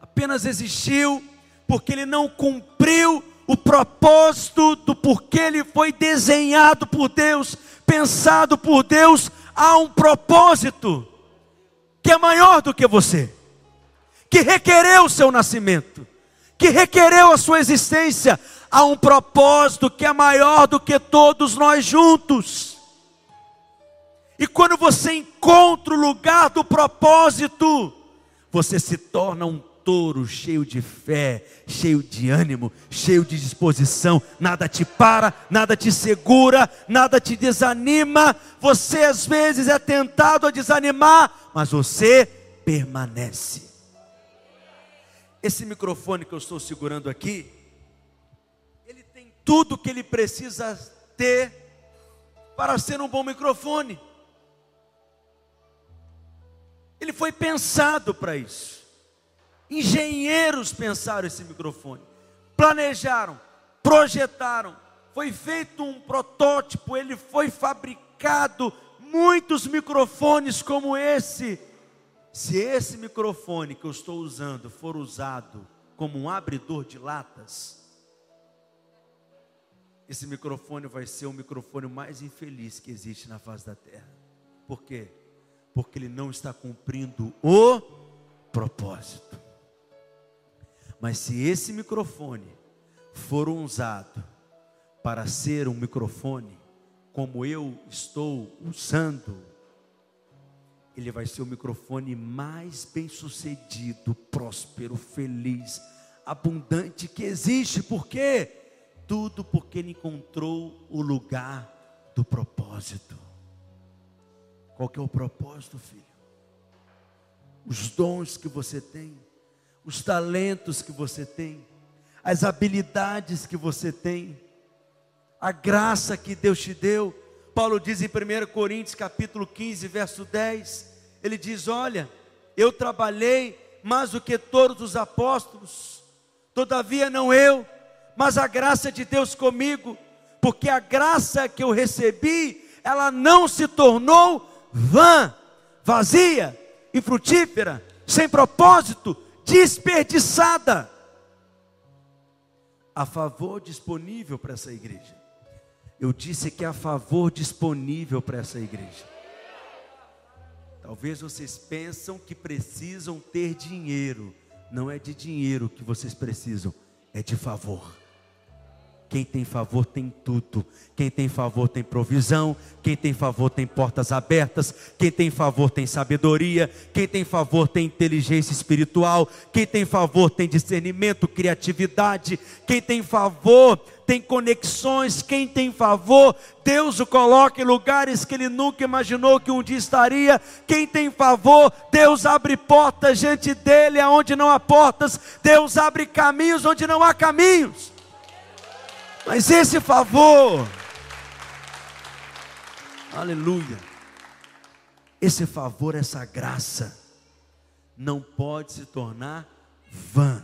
Speaker 1: apenas existiu, porque ele não cumpriu o propósito do porquê ele foi desenhado por Deus, pensado por Deus, há um propósito que é maior do que você, que requereu o seu nascimento, que requereu a sua existência. Há um propósito que é maior do que todos nós juntos. E quando você encontra o lugar do propósito, você se torna um touro cheio de fé, cheio de ânimo, cheio de disposição. Nada te para, nada te segura, nada te desanima. Você às vezes é tentado a desanimar, mas você permanece. Esse microfone que eu estou segurando aqui, ele tem tudo que ele precisa ter para ser um bom microfone. Ele foi pensado para isso. Engenheiros pensaram esse microfone, planejaram, projetaram, foi feito um protótipo, ele foi fabricado, muitos microfones como esse. Se esse microfone que eu estou usando for usado como um abridor de latas, esse microfone vai ser o microfone mais infeliz que existe na face da terra. Por quê? Porque ele não está cumprindo o propósito. Mas se esse microfone for usado para ser um microfone como eu estou usando, ele vai ser o microfone mais bem sucedido, próspero, feliz, abundante que existe. Por quê? Tudo porque ele encontrou o lugar do propósito. Qual que é o propósito, filho? Os dons que você tem os talentos que você tem, as habilidades que você tem, a graça que Deus te deu. Paulo diz em 1 Coríntios capítulo 15, verso 10, ele diz: "Olha, eu trabalhei mais do que todos os apóstolos, todavia não eu, mas a graça de Deus comigo, porque a graça que eu recebi, ela não se tornou vã, vazia, infrutífera, sem propósito, desperdiçada a favor disponível para essa igreja. Eu disse que é a favor disponível para essa igreja. Talvez vocês pensam que precisam ter dinheiro. Não é de dinheiro que vocês precisam, é de favor. Quem tem favor tem tudo. Quem tem favor tem provisão. Quem tem favor tem portas abertas. Quem tem favor tem sabedoria. Quem tem favor tem inteligência espiritual. Quem tem favor tem discernimento, criatividade. Quem tem favor tem conexões. Quem tem favor, Deus o coloca em lugares que ele nunca imaginou que um dia estaria. Quem tem favor, Deus abre portas diante dele aonde não há portas. Deus abre caminhos onde não há caminhos. Mas esse favor, aleluia, esse favor, essa graça, não pode se tornar vã,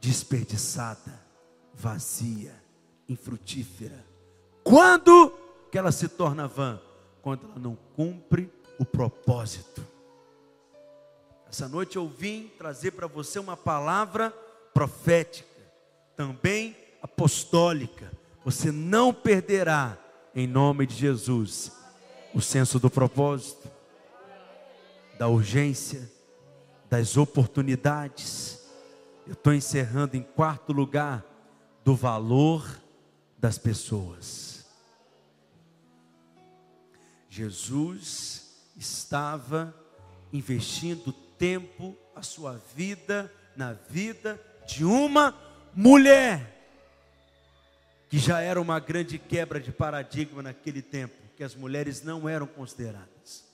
Speaker 1: desperdiçada, vazia, infrutífera. Quando que ela se torna vã? Quando ela não cumpre o propósito. Essa noite eu vim trazer para você uma palavra profética, também apostólica, você não perderá, em nome de Jesus, o senso do propósito, da urgência, das oportunidades. Eu estou encerrando em quarto lugar, do valor das pessoas. Jesus estava investindo tempo, a sua vida, na vida de uma mulher que já era uma grande quebra de paradigma naquele tempo, que as mulheres não eram consideradas.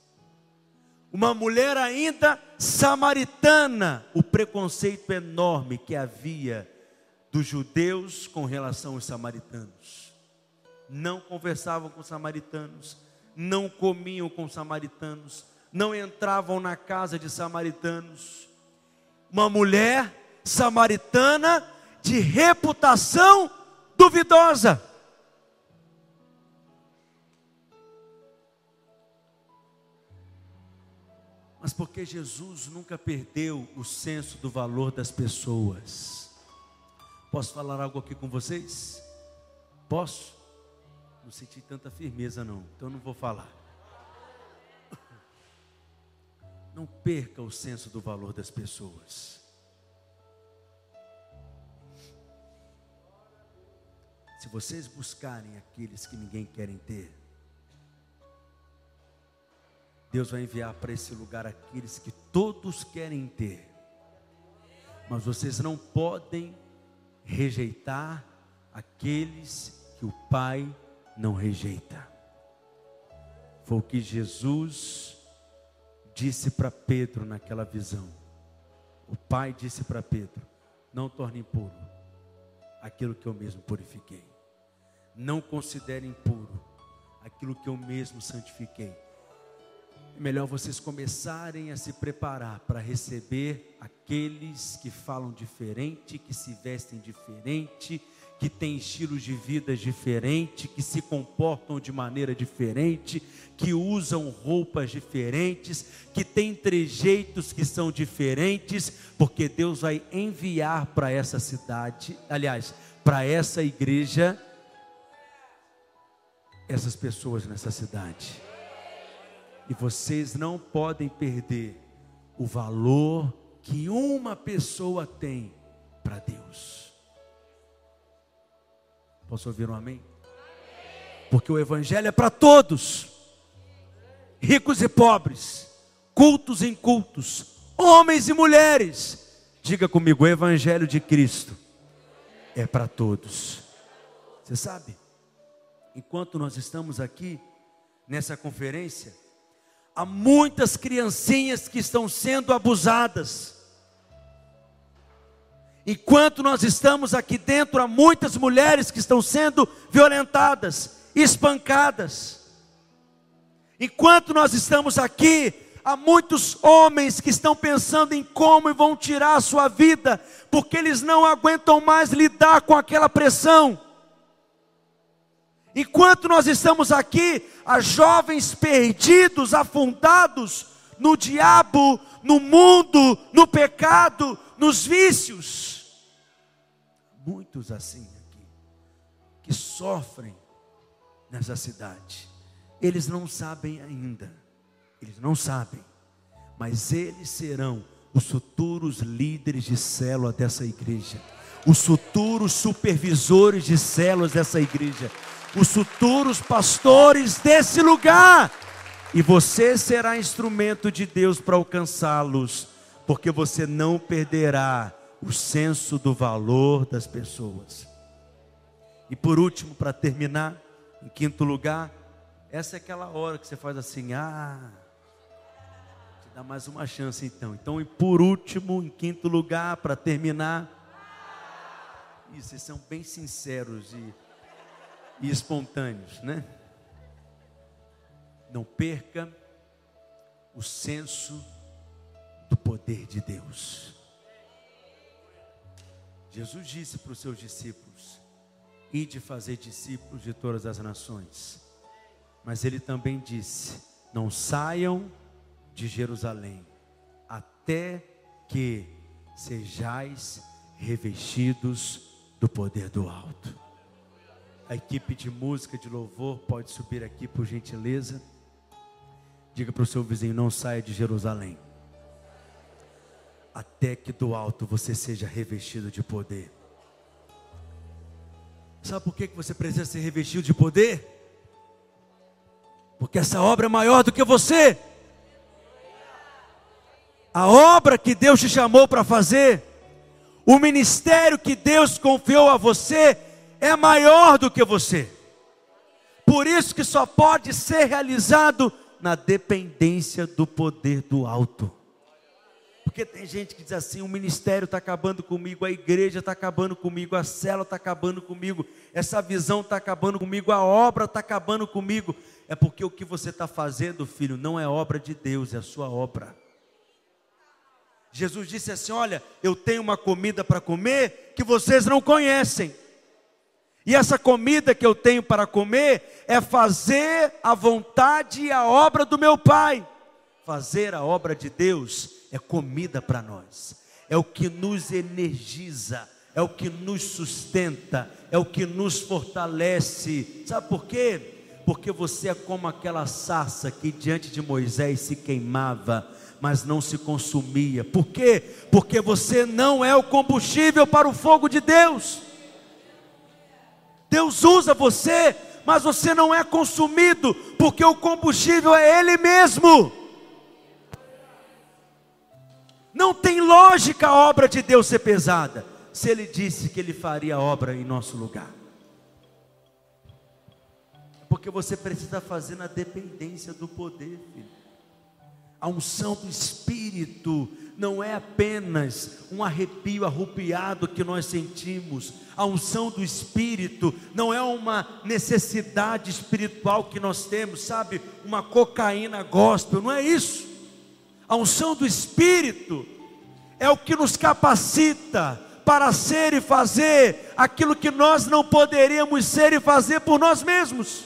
Speaker 1: Uma mulher ainda samaritana, o preconceito enorme que havia dos judeus com relação aos samaritanos. Não conversavam com samaritanos, não comiam com samaritanos, não entravam na casa de samaritanos. Uma mulher samaritana de reputação duvidosa. Mas porque Jesus nunca perdeu o senso do valor das pessoas. Posso falar algo aqui com vocês? Posso? Não senti tanta firmeza não, então não vou falar. Não perca o senso do valor das pessoas. Se vocês buscarem aqueles que ninguém querem ter, Deus vai enviar para esse lugar aqueles que todos querem ter. Mas vocês não podem rejeitar aqueles que o Pai não rejeita. Foi o que Jesus disse para Pedro naquela visão. O Pai disse para Pedro: Não torne impuro aquilo que eu mesmo purifiquei. Não considere impuro aquilo que eu mesmo santifiquei. É melhor vocês começarem a se preparar para receber aqueles que falam diferente, que se vestem diferente, que têm estilos de vida diferente, que se comportam de maneira diferente, que usam roupas diferentes, que têm trejeitos que são diferentes, porque Deus vai enviar para essa cidade, aliás, para essa igreja, essas pessoas nessa cidade. E vocês não podem perder o valor que uma pessoa tem para Deus. Posso ouvir um amém? Porque o Evangelho é para todos, ricos e pobres, cultos e incultos, homens e mulheres. Diga comigo: o Evangelho de Cristo é para todos. Você sabe, enquanto nós estamos aqui nessa conferência, há muitas criancinhas que estão sendo abusadas. Enquanto nós estamos aqui dentro, há muitas mulheres que estão sendo violentadas, espancadas. Enquanto nós estamos aqui, há muitos homens que estão pensando em como vão tirar a sua vida, porque eles não aguentam mais lidar com aquela pressão. Enquanto nós estamos aqui, há jovens perdidos, afundados no diabo, no mundo, no pecado, nos vícios. Muitos assim aqui, que sofrem nessa cidade. Eles não sabem ainda, eles não sabem, mas eles serão os futuros líderes de célula dessa igreja, os futuros supervisores de células dessa igreja os futuros pastores desse lugar. E você será instrumento de Deus para alcançá-los, porque você não perderá o senso do valor das pessoas. E por último, para terminar, em quinto lugar, essa é aquela hora que você faz assim: ah, te dá mais uma chance então. Então, e por último, em quinto lugar, para terminar, isso, vocês são bem sinceros e e espontâneos, né? Não perca o senso do poder de Deus. Jesus disse para os seus discípulos: Ide fazer discípulos de todas as nações. Mas ele também disse: Não saiam de Jerusalém, até que sejais revestidos do poder do alto. A equipe de música, de louvor, pode subir aqui por gentileza. Diga para o seu vizinho: não saia de Jerusalém, até que do alto você seja revestido de poder. Sabe por que você precisa ser revestido de poder? Porque essa obra é maior do que você. A obra que Deus te chamou para fazer, o ministério que Deus confiou a você, é maior do que você. Por isso que só pode ser realizado na dependência do poder do alto. Porque tem gente que diz assim: o ministério está acabando comigo, a igreja está acabando comigo, a célula está acabando comigo, essa visão está acabando comigo, a obra está acabando comigo. É porque o que você está fazendo, filho, não é obra de Deus, é a sua obra. Jesus disse assim: Olha, eu tenho uma comida para comer que vocês não conhecem. E essa comida que eu tenho para comer é fazer a vontade e a obra do meu Pai. Fazer a obra de Deus é comida para nós, é o que nos energiza, é o que nos sustenta, é o que nos fortalece. Sabe por quê? Porque você é como aquela sarça que diante de Moisés se queimava, mas não se consumia. Por quê? Porque você não é o combustível para o fogo de Deus. Deus usa você, mas você não é consumido, porque o combustível é Ele mesmo. Não tem lógica a obra de Deus ser pesada, se Ele disse que Ele faria a obra em nosso lugar. Porque você precisa fazer na dependência do poder, filho. A unção do Espírito não é apenas um arrepio arrupiado que nós sentimos. A unção do Espírito não é uma necessidade espiritual que nós temos, sabe? Uma cocaína gospel, não é isso. A unção do Espírito é o que nos capacita para ser e fazer aquilo que nós não poderíamos ser e fazer por nós mesmos.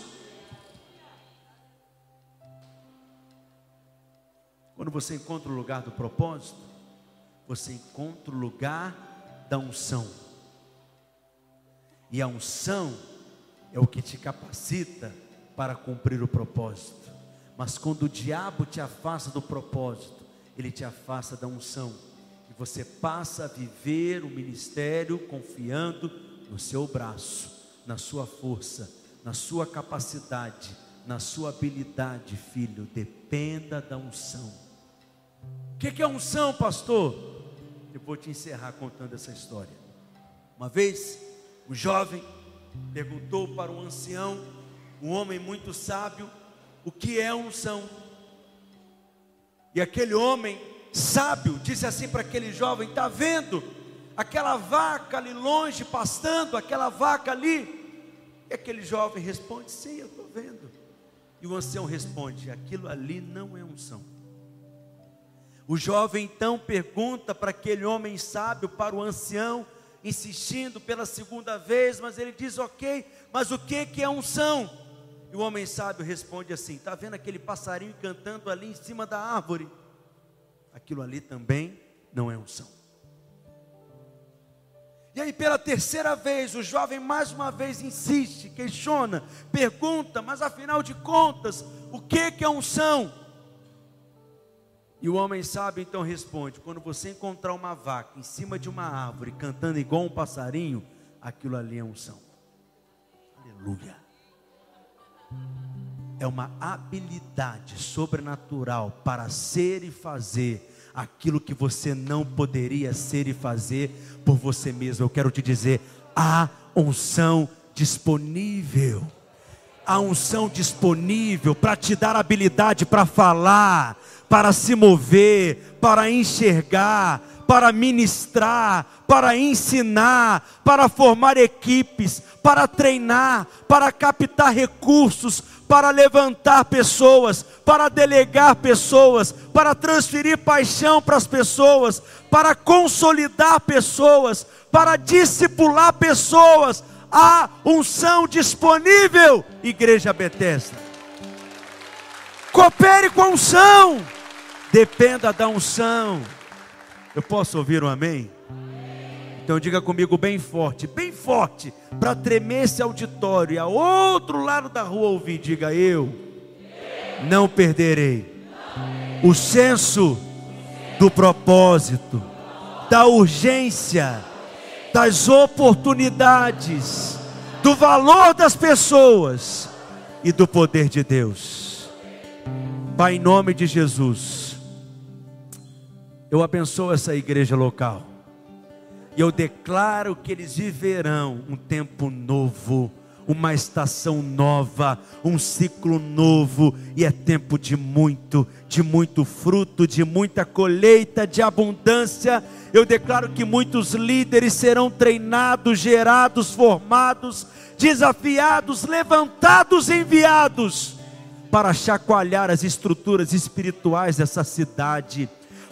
Speaker 1: Quando você encontra o lugar do propósito, você encontra o lugar da unção. E a unção é o que te capacita para cumprir o propósito. Mas quando o diabo te afasta do propósito, ele te afasta da unção. E você passa a viver o ministério confiando no seu braço, na sua força, na sua capacidade, na sua habilidade, filho. Dependa da unção. O que, é unção, pastor? Eu vou te encerrar contando essa história. Uma vez, um jovem perguntou para um ancião, um homem muito sábio, o que é unção. E aquele homem sábio disse assim para aquele jovem: Está vendo aquela vaca ali longe pastando, aquela vaca ali? E aquele jovem responde: Sim, eu estou vendo. E o ancião responde: Aquilo ali não é unção. O jovem então pergunta para aquele homem sábio, para o ancião, insistindo pela segunda vez, mas ele diz: Ok, mas o que, que é unção? E o homem sábio responde assim: Está vendo aquele passarinho cantando ali em cima da árvore? Aquilo ali também não é unção. E aí, pela terceira vez, o jovem mais uma vez insiste, questiona, pergunta, mas afinal de contas, o que, que é unção? E o homem sábio então responde: quando você encontrar uma vaca em cima de uma árvore cantando igual um passarinho, aquilo ali é unção. Aleluia. É uma habilidade sobrenatural para ser e fazer aquilo que você não poderia ser e fazer por você mesmo. Eu quero te dizer: há unção disponível. Há unção disponível para te dar habilidade para falar, para se mover, para enxergar, para ministrar, para ensinar, para formar equipes, para treinar, para captar recursos, para levantar pessoas, para delegar pessoas, para transferir paixão para as pessoas, para consolidar pessoas, para discipular pessoas. Há unção disponível, Igreja Betesda. Coopere com a unção. Dependa da unção. Eu posso ouvir um amém? Então diga comigo bem forte, bem forte, para tremer esse auditório e a outro lado da rua ouvir, diga eu não perderei o senso do propósito, da urgência, das oportunidades, do valor das pessoas e do poder de Deus. Pai, em nome de Jesus eu abençoo essa igreja local. E eu declaro que eles viverão um tempo novo, uma estação nova, um ciclo novo, e é tempo de muito, de muito fruto, de muita colheita, de abundância. Eu declaro que muitos líderes serão treinados, gerados, formados, desafiados, levantados, enviados para chacoalhar as estruturas espirituais dessa cidade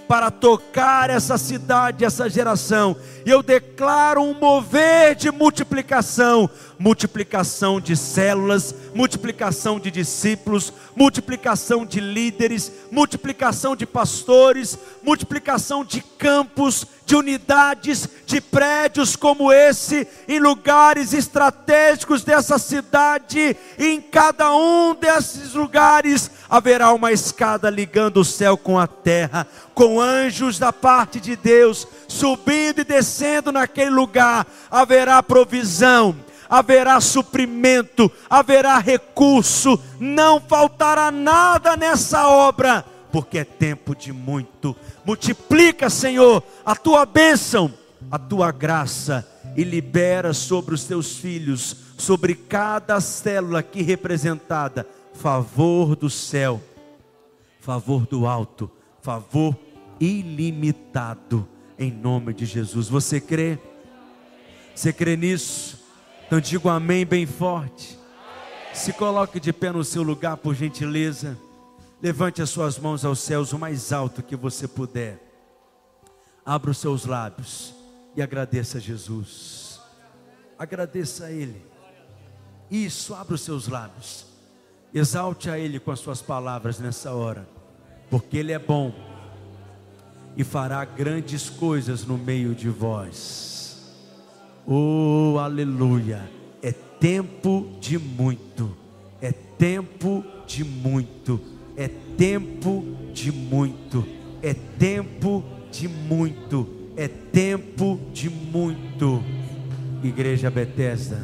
Speaker 1: para tocar essa cidade, essa geração. E eu declaro um mover de multiplicação multiplicação de células, multiplicação de discípulos, multiplicação de líderes, multiplicação de pastores, multiplicação de campos, de unidades, de prédios como esse, em lugares estratégicos dessa cidade, e em cada um desses lugares haverá uma escada ligando o céu com a terra, com anjos da parte de Deus subindo e descendo naquele lugar, haverá provisão haverá suprimento, haverá recurso, não faltará nada nessa obra, porque é tempo de muito. Multiplica, Senhor, a tua bênção, a tua graça e libera sobre os teus filhos, sobre cada célula aqui representada, favor do céu, favor do alto, favor ilimitado, em nome de Jesus. Você crê? Você crê nisso? Então diga um amém bem forte. Se coloque de pé no seu lugar, por gentileza. Levante as suas mãos aos céus o mais alto que você puder. Abra os seus lábios e agradeça a Jesus. Agradeça a Ele. Isso, abra os seus lábios. Exalte a Ele com as suas palavras nessa hora, porque Ele é bom e fará grandes coisas no meio de vós. Oh, aleluia! É tempo de muito, é tempo de muito, é tempo de muito, é tempo de muito, é tempo de muito. Igreja Bethesda,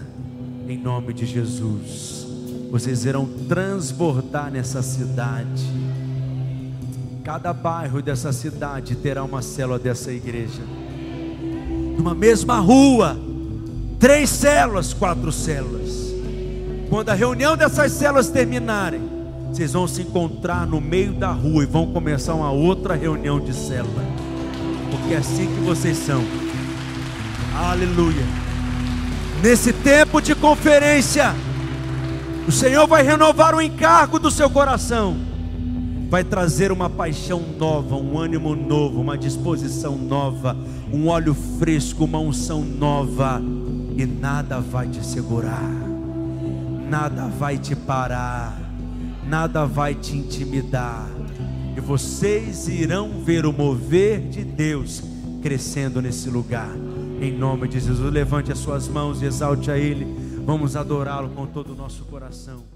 Speaker 1: em nome de Jesus, vocês irão transbordar nessa cidade. Cada bairro dessa cidade terá uma célula dessa igreja. Numa mesma rua, Três células, quatro células. Quando a reunião dessas células terminarem, vocês vão se encontrar no meio da rua e vão começar uma outra reunião de célula. Porque é assim que vocês são. Aleluia. Nesse tempo de conferência, o Senhor vai renovar o encargo do seu coração. Vai trazer uma paixão nova, um ânimo novo, uma disposição nova, um óleo fresco, uma unção nova e nada vai te segurar, nada vai te parar, nada vai te intimidar, e vocês irão ver o mover de Deus crescendo nesse lugar. Em nome de Jesus, levante as suas mãos e exalte a Ele. Vamos adorá-lo com todo o nosso coração.